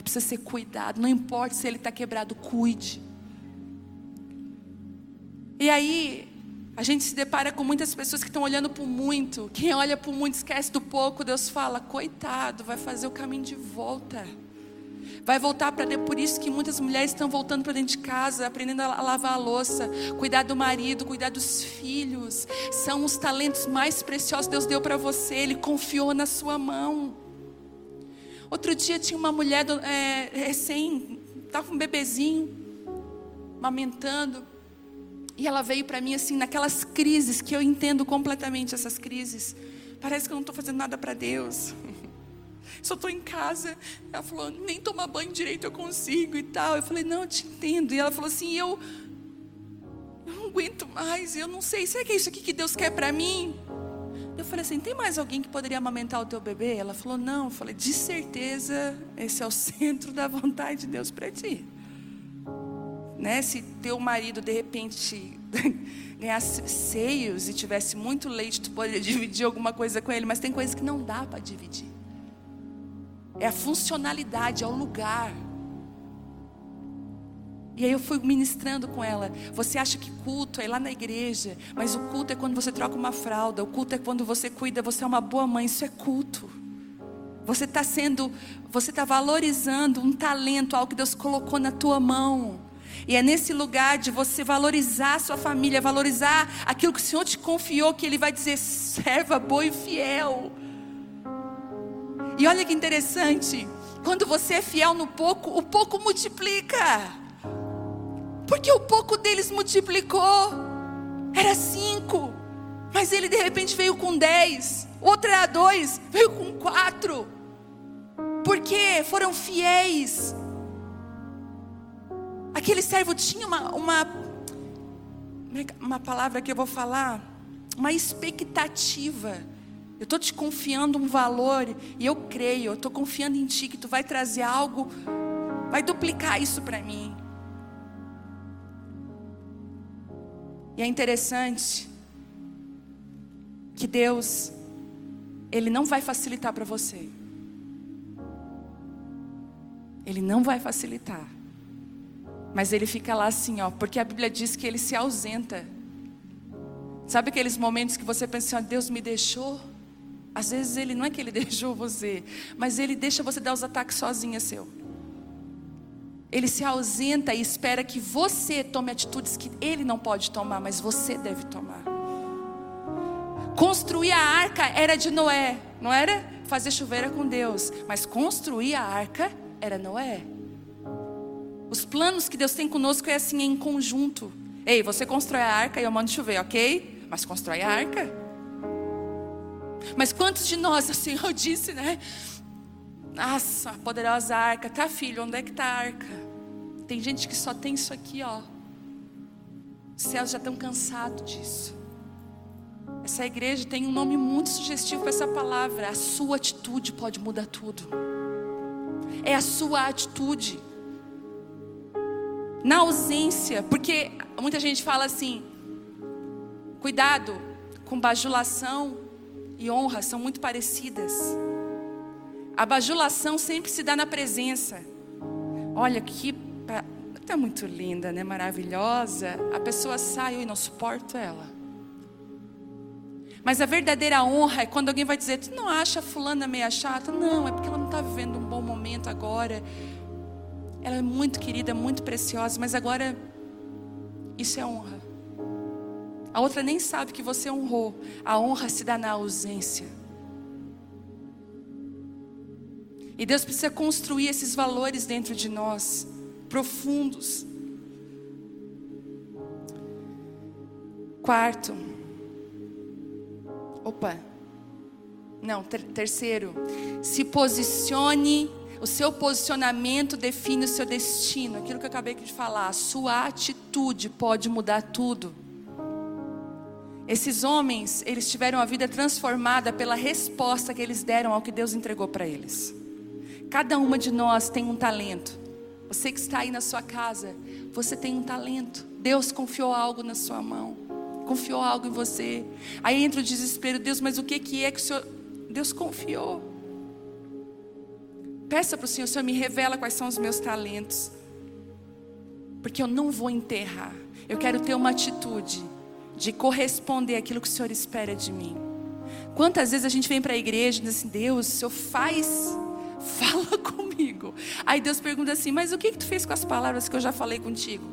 Speaker 4: Precisa ser cuidado. Não importa se ele está quebrado, cuide. E aí, A gente se depara com muitas pessoas que estão olhando por muito. Quem olha por muito esquece do pouco. Deus fala: coitado, vai fazer o caminho de volta. Vai voltar para dentro. Por isso que muitas mulheres estão voltando para dentro de casa, aprendendo a lavar a louça, cuidar do marido, cuidar dos filhos. São os talentos mais preciosos que Deus deu para você. Ele confiou na sua mão. Outro dia tinha uma mulher é, recém, estava com um bebezinho, amamentando. E ela veio para mim assim, naquelas crises que eu entendo completamente essas crises. Parece que eu não estou fazendo nada para Deus. Só estou em casa. Ela falou, nem tomar banho direito eu consigo e tal. Eu falei, não, eu te entendo. E ela falou assim, eu, eu não aguento mais, eu não sei, será que é isso aqui que Deus quer para mim? Eu falei assim, tem mais alguém que poderia amamentar o teu bebê? Ela falou, não. Eu falei, de certeza, esse é o centro da vontade de Deus para ti né? Se teu marido de repente ganhasse seios e tivesse muito leite, tu poderia dividir alguma coisa com ele, mas tem coisas que não dá para dividir. É a funcionalidade, é o lugar. E aí eu fui ministrando com ela. Você acha que culto é lá na igreja, mas o culto é quando você troca uma fralda, o culto é quando você cuida, você é uma boa mãe, isso é culto. Você está sendo, você está valorizando um talento, algo que Deus colocou na tua mão. E é nesse lugar de você valorizar a sua família, valorizar aquilo que o Senhor te confiou, que Ele vai dizer: serva boa e fiel. E olha que interessante, quando você é fiel no pouco, o pouco multiplica. Porque o pouco deles multiplicou. Era cinco, mas ele de repente veio com dez. Outro era dois, veio com quatro. Porque foram fiéis Aquele servo tinha uma, uma, uma palavra que eu vou falar, uma expectativa. Eu estou te confiando um valor e eu creio, eu estou confiando em ti que tu vai trazer algo, vai duplicar isso para mim. E é interessante que Deus, Ele não vai facilitar para você. Ele não vai facilitar. Mas ele fica lá assim, ó, porque a Bíblia diz que ele se ausenta. Sabe aqueles momentos que você pensa assim, ó, Deus me deixou? Às vezes ele não é que ele deixou você, mas ele deixa você dar os ataques sozinha seu. Ele se ausenta e espera que você tome atitudes que ele não pode tomar, mas você deve tomar. Construir a arca era de Noé, não era fazer chuveira com Deus, mas construir a arca era Noé. Os planos que Deus tem conosco é assim, é em conjunto. Ei, você constrói a arca e eu mando chover, ok? Mas constrói a arca. Mas quantos de nós, o Senhor disse, né? Nossa, poderosa arca. Tá, filho, onde é que tá a arca? Tem gente que só tem isso aqui, ó. Os céus já estão cansados disso. Essa igreja tem um nome muito sugestivo para essa palavra. A sua atitude pode mudar tudo. É a sua atitude na ausência, porque muita gente fala assim: cuidado com bajulação e honra, são muito parecidas. A bajulação sempre se dá na presença. Olha que está muito linda, né? Maravilhosa. A pessoa sai e não suporto ela. Mas a verdadeira honra é quando alguém vai dizer: Tu não acha fulana meia chata? Não, é porque ela não está vivendo um bom momento agora. Ela é muito querida, muito preciosa, mas agora isso é honra. A outra nem sabe que você honrou. A honra se dá na ausência. E Deus precisa construir esses valores dentro de nós, profundos. Quarto. Opa. Não, ter terceiro. Se posicione o seu posicionamento define o seu destino. Aquilo que eu acabei de falar. A sua atitude pode mudar tudo. Esses homens, eles tiveram a vida transformada pela resposta que eles deram ao que Deus entregou para eles. Cada uma de nós tem um talento. Você que está aí na sua casa, você tem um talento. Deus confiou algo na sua mão. Confiou algo em você. Aí entra o desespero, Deus, mas o que que é que o Senhor Deus confiou? Peça para o Senhor, Senhor, me revela quais são os meus talentos. Porque eu não vou enterrar. Eu quero ter uma atitude de corresponder àquilo que o Senhor espera de mim. Quantas vezes a gente vem para a igreja e diz assim: Deus, o Senhor faz, fala comigo. Aí Deus pergunta assim: Mas o que, que tu fez com as palavras que eu já falei contigo?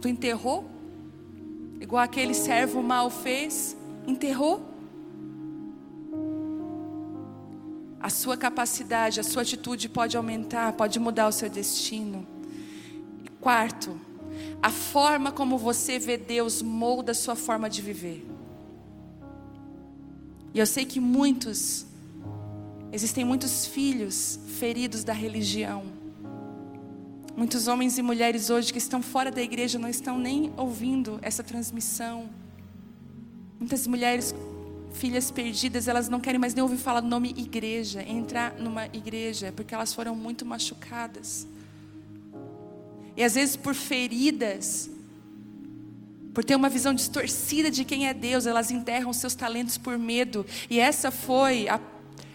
Speaker 4: Tu enterrou? Igual aquele servo mal fez? Enterrou? A sua capacidade, a sua atitude pode aumentar, pode mudar o seu destino. Quarto, a forma como você vê Deus molda a sua forma de viver. E eu sei que muitos, existem muitos filhos feridos da religião. Muitos homens e mulheres hoje que estão fora da igreja não estão nem ouvindo essa transmissão. Muitas mulheres, filhas perdidas, elas não querem mais nem ouvir falar do nome igreja, entrar numa igreja, porque elas foram muito machucadas. E às vezes por feridas, por ter uma visão distorcida de quem é Deus, elas enterram seus talentos por medo. E essa foi a,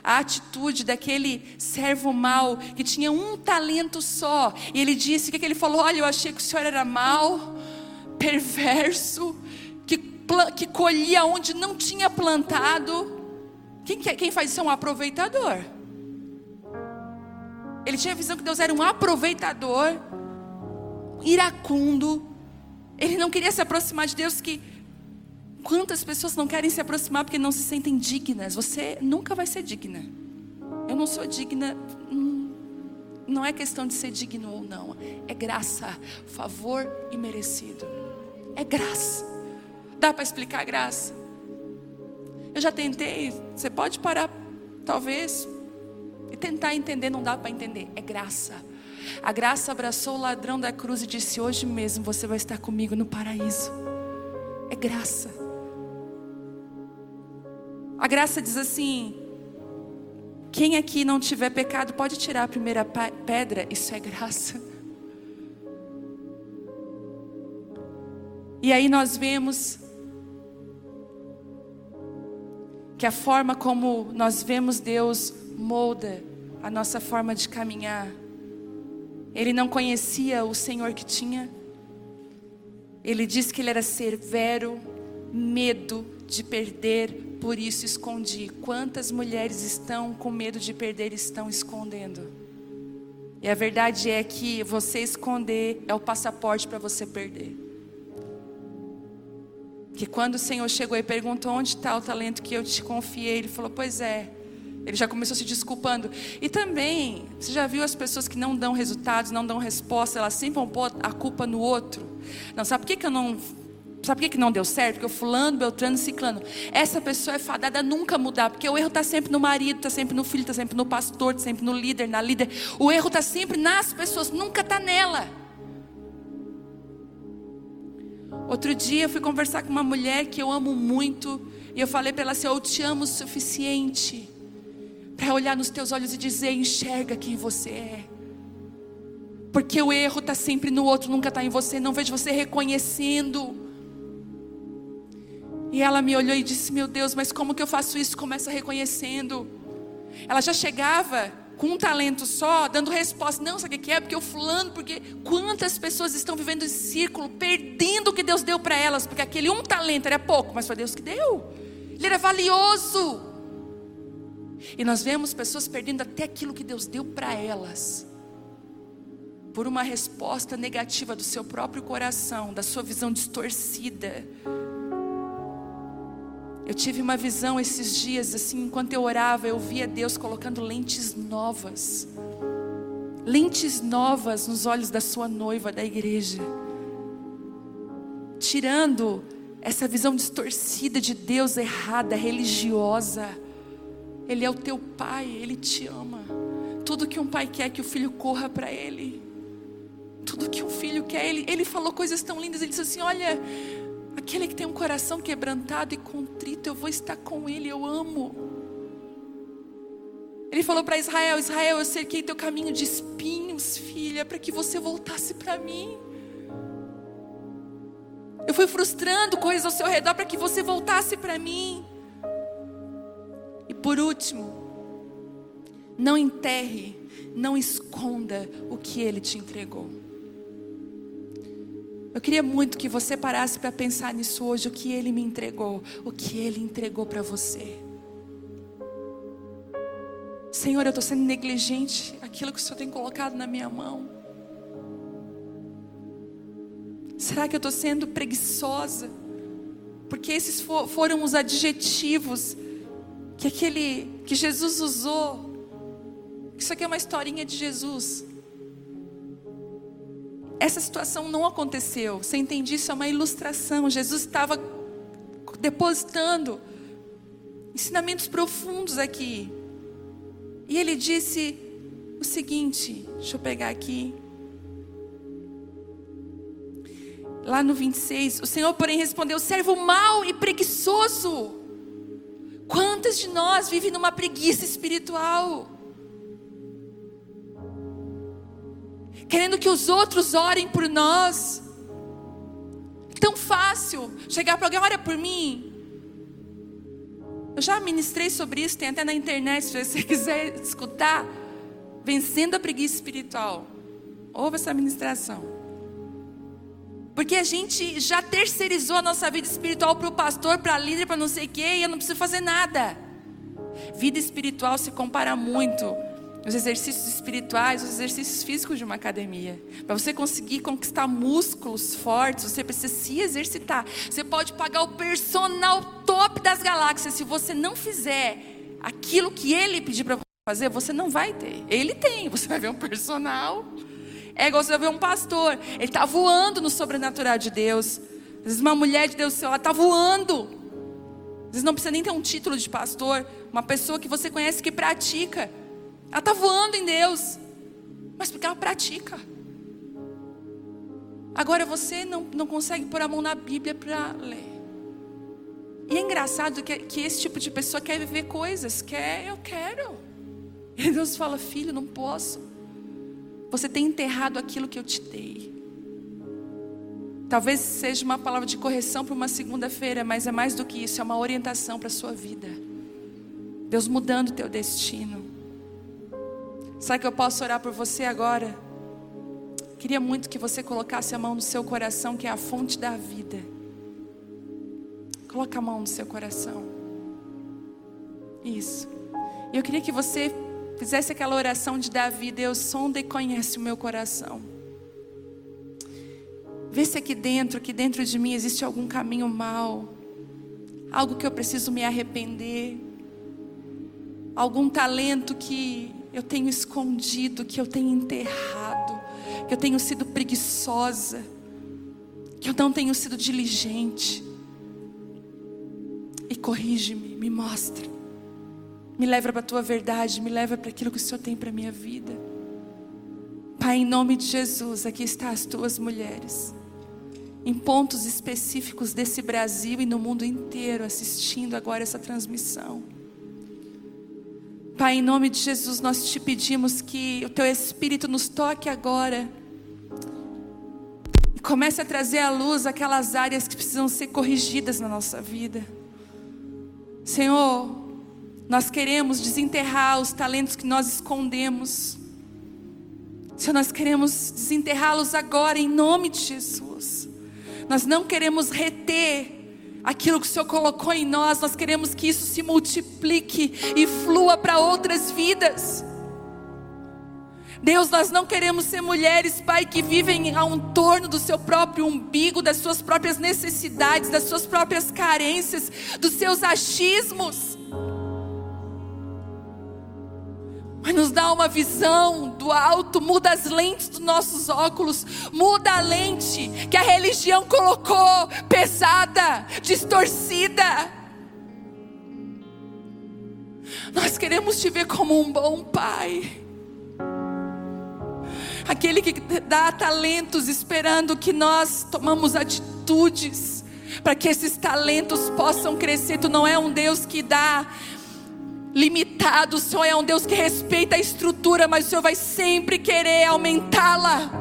Speaker 4: a atitude daquele servo mau que tinha um talento só. E ele disse: o que, que ele falou? Olha, eu achei que o senhor era mau, perverso, que, que colhia onde não tinha plantado. Quem, quem faz isso é um aproveitador. Ele tinha a visão que Deus era um aproveitador iracundo. Ele não queria se aproximar de Deus que quantas pessoas não querem se aproximar porque não se sentem dignas? Você nunca vai ser digna. Eu não sou digna. Hum, não é questão de ser digno ou não. É graça, favor e merecido. É graça. Dá para explicar a graça? Eu já tentei. Você pode parar, talvez, e tentar entender. Não dá para entender. É graça. A graça abraçou o ladrão da cruz e disse: Hoje mesmo você vai estar comigo no paraíso. É graça. A graça diz assim: quem aqui não tiver pecado pode tirar a primeira pedra, isso é graça. E aí nós vemos que a forma como nós vemos Deus molda a nossa forma de caminhar. Ele não conhecia o Senhor que tinha. Ele disse que ele era severo, medo de perder, por isso escondi. Quantas mulheres estão com medo de perder estão escondendo? E a verdade é que você esconder é o passaporte para você perder. Que quando o Senhor chegou e perguntou onde está o talento que eu te confiei, ele falou: Pois é, ele já começou se desculpando. E também, você já viu as pessoas que não dão resultados, não dão resposta, elas sempre vão pôr a culpa no outro. Não, sabe por que, que eu não. Sabe por que, não deu certo? Porque o fulano, Beltrano, Ciclano. Essa pessoa é fadada a nunca mudar. Porque o erro está sempre no marido, está sempre no filho, está sempre no pastor, está sempre no líder, na líder. O erro está sempre nas pessoas, nunca está nela. Outro dia eu fui conversar com uma mulher que eu amo muito. E eu falei para ela assim: Eu te amo o suficiente para olhar nos teus olhos e dizer: enxerga quem você é. Porque o erro está sempre no outro, nunca está em você. Não vejo você reconhecendo. E ela me olhou e disse: Meu Deus, mas como que eu faço isso? Começa reconhecendo. Ela já chegava com um talento só, dando resposta. Não, sabe o que é? Porque o fulano, porque quantas pessoas estão vivendo esse círculo, perdendo o que Deus deu para elas, porque aquele um talento era pouco, mas foi Deus que deu. Ele era valioso. E nós vemos pessoas perdendo até aquilo que Deus deu para elas, por uma resposta negativa do seu próprio coração, da sua visão distorcida. Eu tive uma visão esses dias, assim, enquanto eu orava, eu via Deus colocando lentes novas, lentes novas nos olhos da sua noiva da igreja, tirando essa visão distorcida de Deus errada, religiosa ele é o teu pai, ele te ama. Tudo que um pai quer é que o filho corra para ele. Tudo que um filho quer, ele, ele falou coisas tão lindas. Ele disse assim: Olha, aquele que tem um coração quebrantado e contrito, eu vou estar com ele, eu amo. Ele falou para Israel: Israel, eu cerquei teu caminho de espinhos, filha, para que você voltasse para mim. Eu fui frustrando coisas ao seu redor para que você voltasse para mim. E por último, não enterre, não esconda o que ele te entregou. Eu queria muito que você parasse para pensar nisso hoje, o que Ele me entregou, o que Ele entregou para você. Senhor, eu estou sendo negligente aquilo que o Senhor tem colocado na minha mão. Será que eu estou sendo preguiçosa? Porque esses foram os adjetivos que aquele que Jesus usou. Isso aqui é uma historinha de Jesus. Essa situação não aconteceu. Você entende isso? É uma ilustração. Jesus estava depositando ensinamentos profundos aqui. E ele disse o seguinte: deixa eu pegar aqui. Lá no 26, o Senhor, porém, respondeu: servo mau e preguiçoso. Quantas de nós vivem numa preguiça espiritual? Querendo que os outros orem por nós. Tão fácil chegar para alguém, ora por mim. Eu já ministrei sobre isso, tem até na internet, se você quiser escutar. Vencendo a preguiça espiritual. Ouve essa ministração. Porque a gente já terceirizou a nossa vida espiritual para o pastor, para a líder, para não sei o quê, e eu não preciso fazer nada. Vida espiritual se compara muito os exercícios espirituais, os exercícios físicos de uma academia. Para você conseguir conquistar músculos fortes, você precisa se exercitar. Você pode pagar o personal top das galáxias. Se você não fizer aquilo que ele pedir para você fazer, você não vai ter. Ele tem, você vai ver um personal. É igual você vai ver um pastor, ele está voando no sobrenatural de Deus. Às vezes uma mulher de Deus, ela está voando. Às vezes não precisa nem ter um título de pastor, uma pessoa que você conhece que pratica. Ela está voando em Deus, mas porque ela pratica. Agora você não, não consegue pôr a mão na Bíblia para ler. E é engraçado que, que esse tipo de pessoa quer viver coisas, quer, eu quero. E Deus fala, filho, não posso. Você tem enterrado aquilo que eu te dei. Talvez seja uma palavra de correção para uma segunda-feira, mas é mais do que isso, é uma orientação para a sua vida. Deus mudando o teu destino. Sabe que eu posso orar por você agora? Queria muito que você colocasse a mão no seu coração, que é a fonte da vida. Coloca a mão no seu coração. Isso. E eu queria que você fizesse aquela oração de Davi: Deus, sonda e conhece o meu coração. Vê se aqui dentro, aqui dentro de mim existe algum caminho mal, algo que eu preciso me arrepender, algum talento que eu tenho escondido, que eu tenho enterrado, que eu tenho sido preguiçosa, que eu não tenho sido diligente. E corrige-me, me mostra. Me leva para a tua verdade, me leva para aquilo que o Senhor tem para a minha vida. Pai, em nome de Jesus, aqui estão as tuas mulheres, em pontos específicos desse Brasil e no mundo inteiro, assistindo agora essa transmissão. Pai, em nome de Jesus, nós te pedimos que o teu Espírito nos toque agora. E comece a trazer à luz aquelas áreas que precisam ser corrigidas na nossa vida. Senhor, nós queremos desenterrar os talentos que nós escondemos. Senhor, nós queremos desenterrá-los agora em nome de Jesus. Nós não queremos reter aquilo que o Senhor colocou em nós, nós queremos que isso se multiplique e flua para outras vidas. Deus, nós não queremos ser mulheres, Pai, que vivem ao torno do seu próprio umbigo, das suas próprias necessidades, das suas próprias carências, dos seus achismos. Mas nos dá uma visão do alto, muda as lentes dos nossos óculos, muda a lente que a religião colocou pesada, distorcida. Nós queremos te ver como um bom pai. Aquele que dá talentos esperando que nós tomamos atitudes para que esses talentos possam crescer. Tu não é um Deus que dá limitado. O Senhor é um Deus que respeita a estrutura, mas o Senhor vai sempre querer aumentá-la.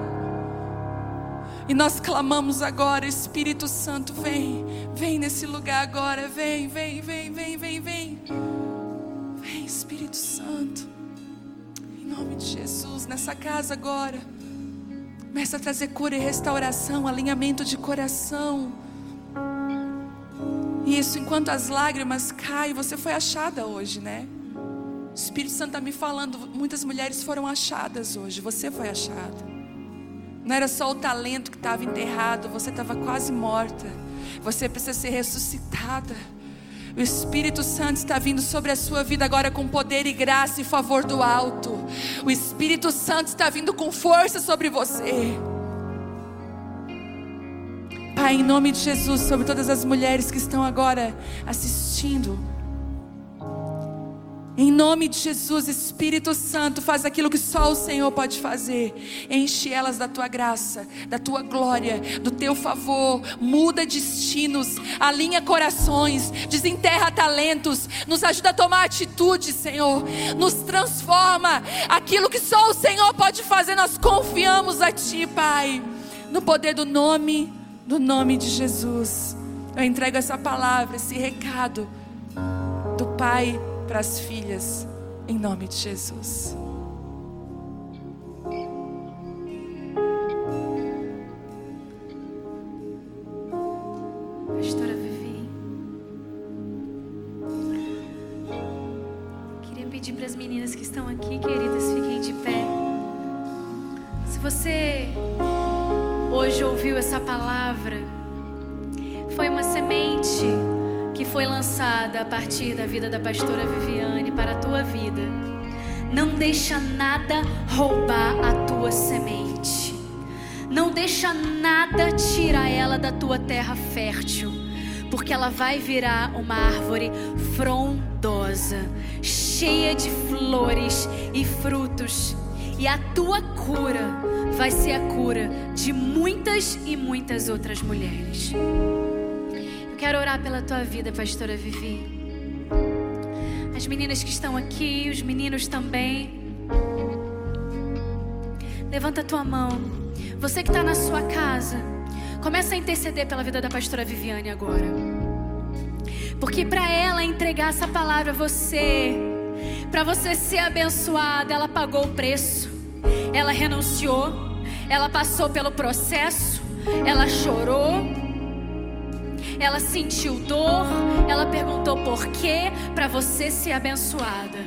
Speaker 4: E nós clamamos agora, Espírito Santo, vem, vem nesse lugar agora, vem, vem, vem, vem, vem, vem. Vem, Espírito Santo. Em nome de Jesus, nessa casa agora. Começa a trazer cura e restauração, alinhamento de coração. Isso, enquanto as lágrimas caem, você foi achada hoje, né? O Espírito Santo está me falando, muitas mulheres foram achadas hoje, você foi achada. Não era só o talento que estava enterrado, você estava quase morta. Você precisa ser ressuscitada. O Espírito Santo está vindo sobre a sua vida agora com poder e graça e favor do alto. O Espírito Santo está vindo com força sobre você. Pai, em nome de Jesus, sobre todas as mulheres que estão agora assistindo. Em nome de Jesus, Espírito Santo, faz aquilo que só o Senhor pode fazer. Enche elas da tua graça, da tua glória, do teu favor. Muda destinos, alinha corações, desenterra talentos, nos ajuda a tomar atitude, Senhor. Nos transforma. Aquilo que só o Senhor pode fazer, nós confiamos a Ti, Pai. No poder do nome, do nome de Jesus. Eu entrego essa palavra, esse recado do Pai para as filhas, em nome de Jesus.
Speaker 1: Pastora Vivi, queria pedir para as meninas que estão aqui, queridas, ouviu essa palavra, foi uma semente que foi lançada a partir da vida da pastora Viviane para a tua vida. Não deixa nada roubar a tua semente. Não deixa nada tirar ela da tua terra fértil, porque ela vai virar uma árvore frondosa, cheia de flores e frutos. E a tua cura vai ser a cura de muitas e muitas outras mulheres. Quero orar pela tua vida, pastora Vivi. As meninas que estão aqui, os meninos também. Levanta a tua mão. Você que está na sua casa, começa a interceder pela vida da pastora Viviane agora. Porque para ela entregar essa palavra a você, para você ser abençoada, ela pagou o preço. Ela renunciou, ela passou pelo processo, ela chorou, ela sentiu dor, ela perguntou por quê para você ser abençoada.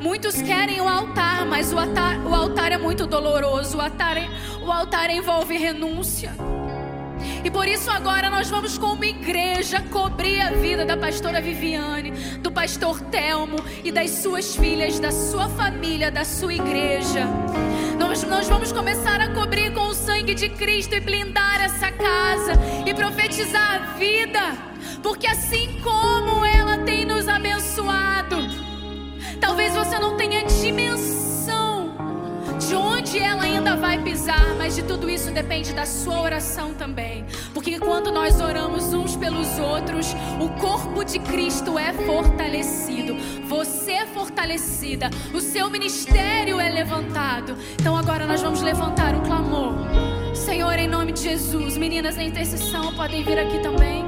Speaker 1: Muitos querem o altar, mas o altar, o altar é muito doloroso. O altar, o altar envolve renúncia. E por isso agora nós vamos como igreja cobrir a vida da pastora Viviane, do pastor Telmo e das suas filhas, da sua família, da sua igreja. Nós, nós vamos começar a cobrir com o sangue de Cristo e blindar essa casa e profetizar a vida, porque assim como ela tem nos abençoado, talvez você não tenha dimensão mas de tudo isso depende da sua oração também. Porque quando nós oramos uns pelos outros, o corpo de Cristo é fortalecido. Você é fortalecida, o seu ministério é levantado. Então agora nós vamos levantar um clamor. Senhor, em nome de Jesus, meninas na intercessão podem vir aqui também.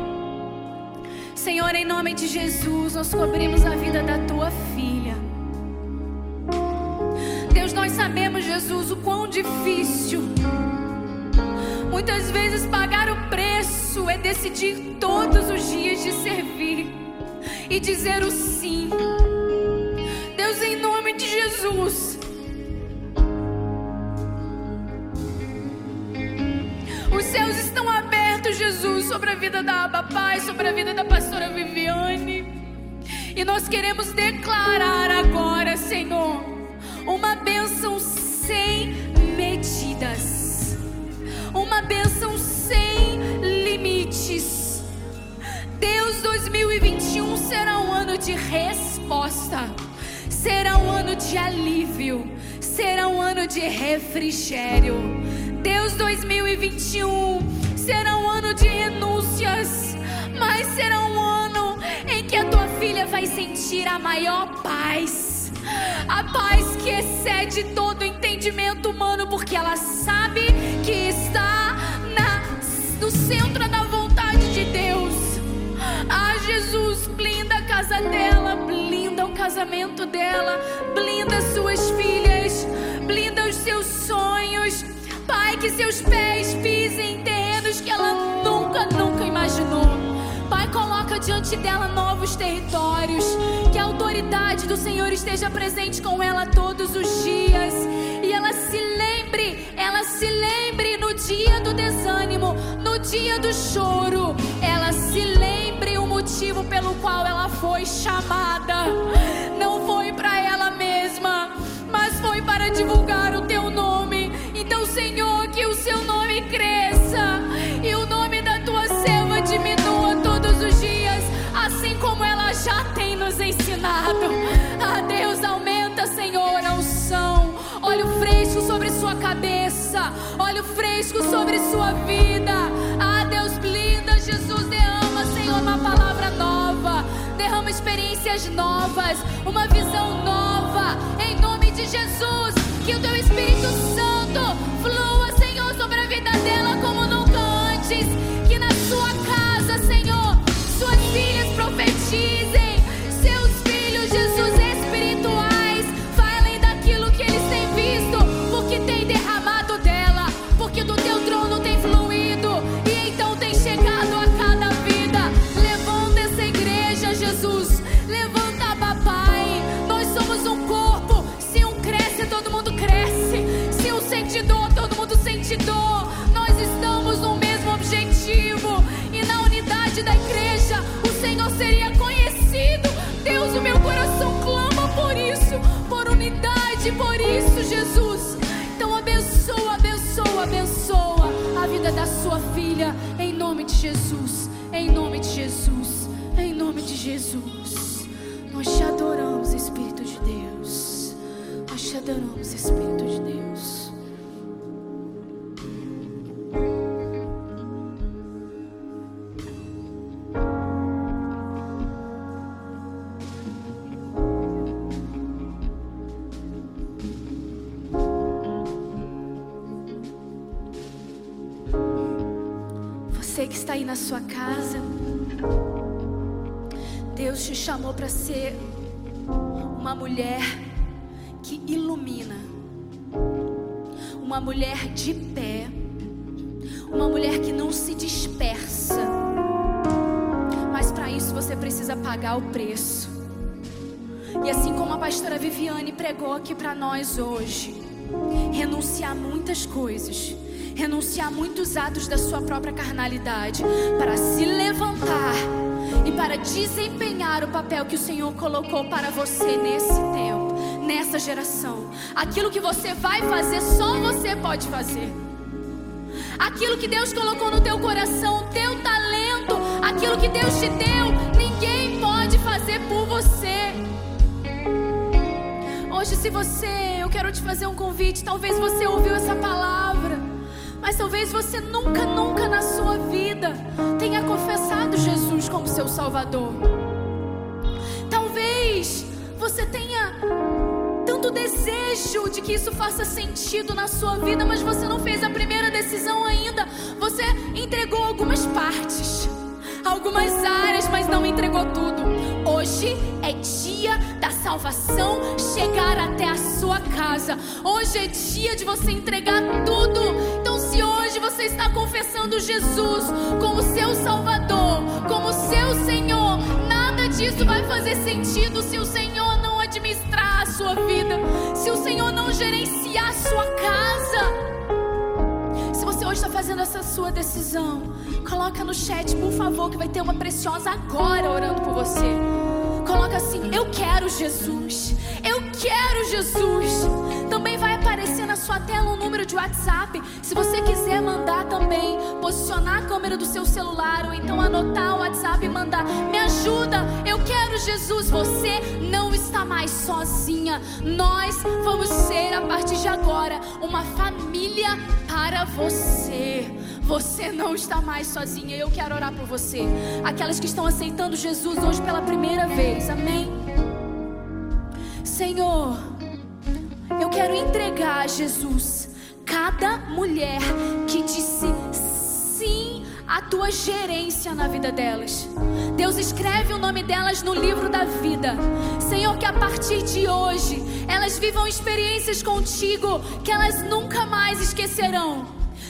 Speaker 1: Senhor, em nome de Jesus, nós cobrimos a vida da tua filha. Sabemos, Jesus, o quão difícil. Muitas vezes pagar o preço é decidir todos os dias de servir e dizer o sim. Deus, em nome de Jesus. Os céus estão abertos, Jesus, sobre a vida da Aba Pai, sobre a vida da pastora Viviane. E nós queremos declarar agora, Senhor uma bênção sem medidas, uma bênção sem limites. Deus 2021 será um ano de resposta, será um ano de alívio, será um ano de refrigério. Deus 2021 será um ano de renúncias, mas será um ano em que a tua filha vai sentir a maior paz a paz que excede todo entendimento humano, porque ela sabe que está na, no centro da vontade de Deus. Ah, Jesus, blinda a casa dela, blinda o casamento dela, blinda suas filhas, blinda os seus sonhos que seus pés pisem em terrenos que ela nunca, nunca imaginou. Coloca diante dela novos territórios. Que a autoridade do Senhor esteja presente com ela todos os dias. E ela se lembre, ela se lembre no dia do desânimo, no dia do choro. Ela se lembre o motivo pelo qual ela foi chamada. Não foi para ela mesma, mas foi para divulgar o teu nome. Então, Senhor, Ah, Deus, aumenta, Senhor, a unção. Óleo fresco sobre sua cabeça, óleo fresco sobre sua vida. Ah, Deus, blinda, Jesus, derrama, Senhor, uma palavra nova. Derrama experiências novas, uma visão nova. Em nome de Jesus, que o teu Espírito Santo flua, Senhor, sobre a vida dela como sua filha, em nome de Jesus, em nome de Jesus, em nome de Jesus. Nós te adoramos, Espírito de Deus. Nós te adoramos, Espírito de Deus. Está aí na sua casa, Deus te chamou para ser uma mulher que ilumina, uma mulher de pé, uma mulher que não se dispersa. Mas para isso você precisa pagar o preço. E assim como a pastora Viviane pregou aqui para nós hoje, renunciar muitas coisas, renunciar muitos atos da sua própria carnalidade para se levantar e para desempenhar o papel que o Senhor colocou para você nesse tempo, nessa geração. Aquilo que você vai fazer, só você pode fazer. Aquilo que Deus colocou no teu coração, o teu talento, aquilo que Deus te deu, ninguém pode fazer por você. Hoje, se você, eu quero te fazer um convite. Talvez você ouviu essa palavra, mas talvez você nunca, nunca na sua vida tenha confessado Jesus como seu Salvador. Talvez você tenha tanto desejo de que isso faça sentido na sua vida, mas você não fez a primeira decisão ainda. Você entregou algumas partes, algumas áreas, mas não entregou tudo. Hoje é dia da salvação chegar até a sua casa. Hoje é dia de você entregar tudo. Então, se hoje você está confessando Jesus como seu Salvador, como seu Senhor, nada disso vai fazer sentido se o Senhor não administrar a sua vida, se o Senhor não gerenciar a sua casa. Está fazendo essa sua decisão, coloca no chat, por favor, que vai ter uma preciosa agora orando por você. Coloca assim: Eu quero Jesus. Eu quero Jesus. Também vai aparecer na sua tela um número de WhatsApp. Se você quiser mandar também, posicionar a câmera do seu celular ou então anotar o WhatsApp e mandar: Me ajuda, eu quero Jesus. Você não está mais sozinha. Nós vamos ser a partir de agora uma família para você. Você não está mais sozinha. Eu quero orar por você. Aquelas que estão aceitando Jesus hoje pela primeira vez. Amém. Senhor, eu quero entregar a Jesus cada mulher que disse sim à tua gerência na vida delas. Deus escreve o nome delas no livro da vida. Senhor, que a partir de hoje elas vivam experiências contigo que elas nunca mais esquecerão.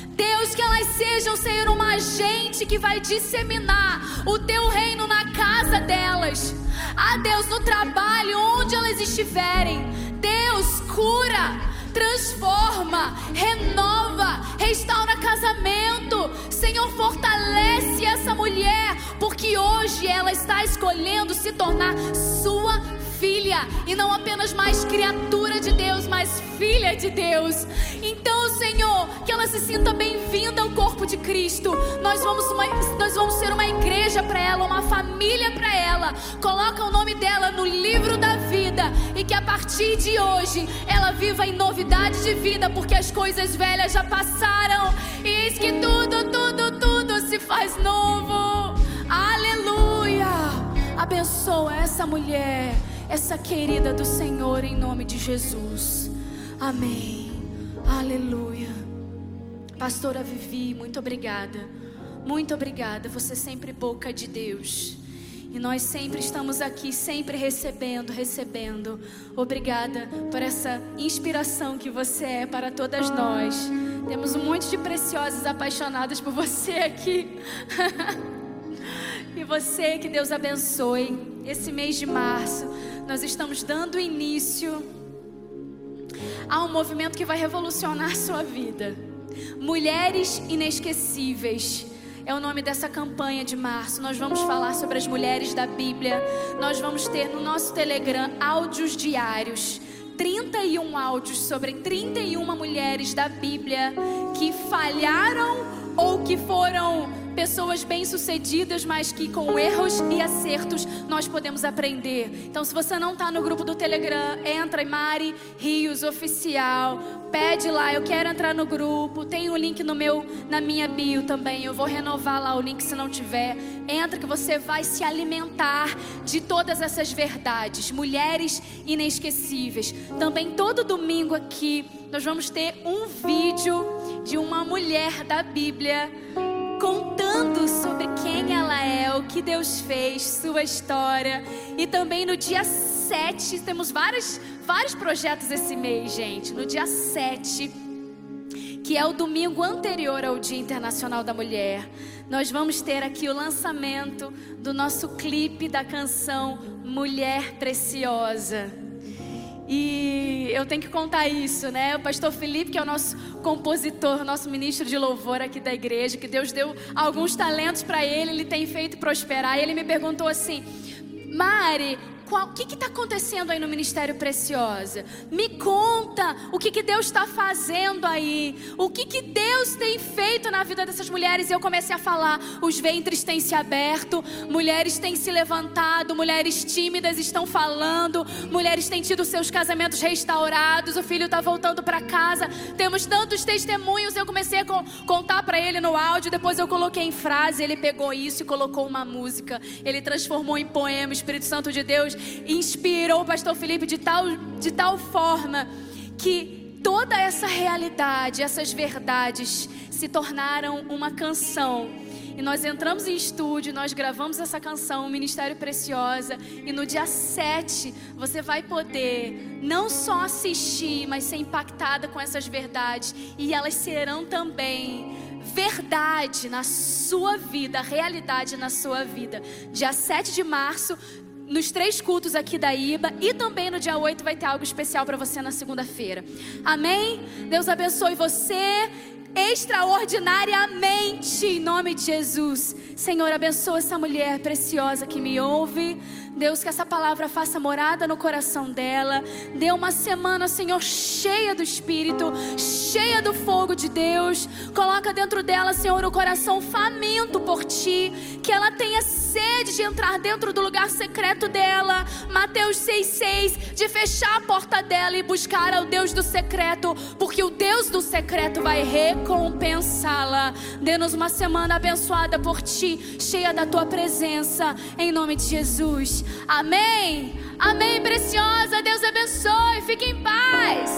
Speaker 1: Deus, que elas sejam, Senhor, uma agente que vai disseminar o teu reino na casa delas. Ah, Deus, no trabalho, onde elas estiverem. Deus, cura transforma, renova, restaura casamento. Senhor, fortalece essa mulher, porque hoje ela está escolhendo se tornar sua filha e não apenas mais criatura de Deus, mas filha de Deus. Então, Senhor, que ela se sinta bem-vinda ao corpo de Cristo. Nós vamos, uma, nós vamos ser uma igreja para ela, uma família para ela. Coloca o nome dela no livro da vida e que a partir de hoje ela viva em novidade de vida, porque as coisas velhas já passaram e eis que tudo, tudo, tudo se faz novo. Aleluia! Abençoa essa mulher essa querida do Senhor em nome de Jesus. Amém. Aleluia. Pastora Vivi, muito obrigada. Muito obrigada. Você sempre boca de Deus. E nós sempre estamos aqui, sempre recebendo, recebendo. Obrigada por essa inspiração que você é para todas nós. Temos um monte de preciosas apaixonadas por você aqui. e você, que Deus abençoe. Esse mês de março, nós estamos dando início a um movimento que vai revolucionar sua vida. Mulheres Inesquecíveis é o nome dessa campanha de março. Nós vamos falar sobre as mulheres da Bíblia. Nós vamos ter no nosso Telegram áudios diários. 31 áudios sobre 31 mulheres da Bíblia que falharam ou que foram pessoas bem-sucedidas, mas que com erros e acertos nós podemos aprender. Então, se você não está no grupo do Telegram, entra em Mari Rios Oficial, pede lá, eu quero entrar no grupo. Tem o um link no meu, na minha bio também. Eu vou renovar lá o link se não tiver. Entra que você vai se alimentar de todas essas verdades. Mulheres inesquecíveis. Também todo domingo aqui nós vamos ter um vídeo de uma mulher da Bíblia contando sobre quem ela é, o que Deus fez, sua história. E também no dia 7, temos vários, vários projetos esse mês, gente. No dia 7, que é o domingo anterior ao Dia Internacional da Mulher, nós vamos ter aqui o lançamento do nosso clipe da canção Mulher Preciosa. E eu tenho que contar isso, né? O pastor Felipe, que é o nosso compositor, nosso ministro de louvor aqui da igreja, que Deus deu alguns talentos para ele, ele tem feito prosperar. E ele me perguntou assim: Mari, o que está acontecendo aí no Ministério Preciosa? Me conta o que, que Deus está fazendo aí. O que, que Deus tem feito na vida dessas mulheres. E eu comecei a falar: os ventres têm se aberto, mulheres têm se levantado, mulheres tímidas estão falando, mulheres têm tido seus casamentos restaurados, o filho está voltando para casa. Temos tantos testemunhos. Eu comecei a contar para ele no áudio, depois eu coloquei em frase. Ele pegou isso e colocou uma música. Ele transformou em poema. O Espírito Santo de Deus inspirou o pastor Felipe de tal, de tal forma que toda essa realidade, essas verdades se tornaram uma canção. E nós entramos em estúdio, nós gravamos essa canção, Ministério Preciosa, e no dia 7 você vai poder não só assistir, mas ser impactada com essas verdades, e elas serão também verdade na sua vida, realidade na sua vida. Dia 7 de março, nos três cultos aqui da IBA e também no dia 8 vai ter algo especial para você na segunda-feira. Amém? Deus abençoe você extraordinariamente em nome de Jesus. Senhor, abençoa essa mulher preciosa que me ouve. Deus, que essa palavra faça morada no coração dela. Dê uma semana, Senhor, cheia do Espírito, cheia do fogo de Deus. Coloca dentro dela, Senhor, o coração faminto por ti. Que ela tenha sede de entrar dentro do lugar secreto dela. Mateus 6,6. De fechar a porta dela e buscar ao Deus do secreto. Porque o Deus do secreto vai recompensá-la. Dê-nos uma semana abençoada por ti, cheia da tua presença. Em nome de Jesus. Amém. Amém, preciosa. Deus abençoe. Fique em paz.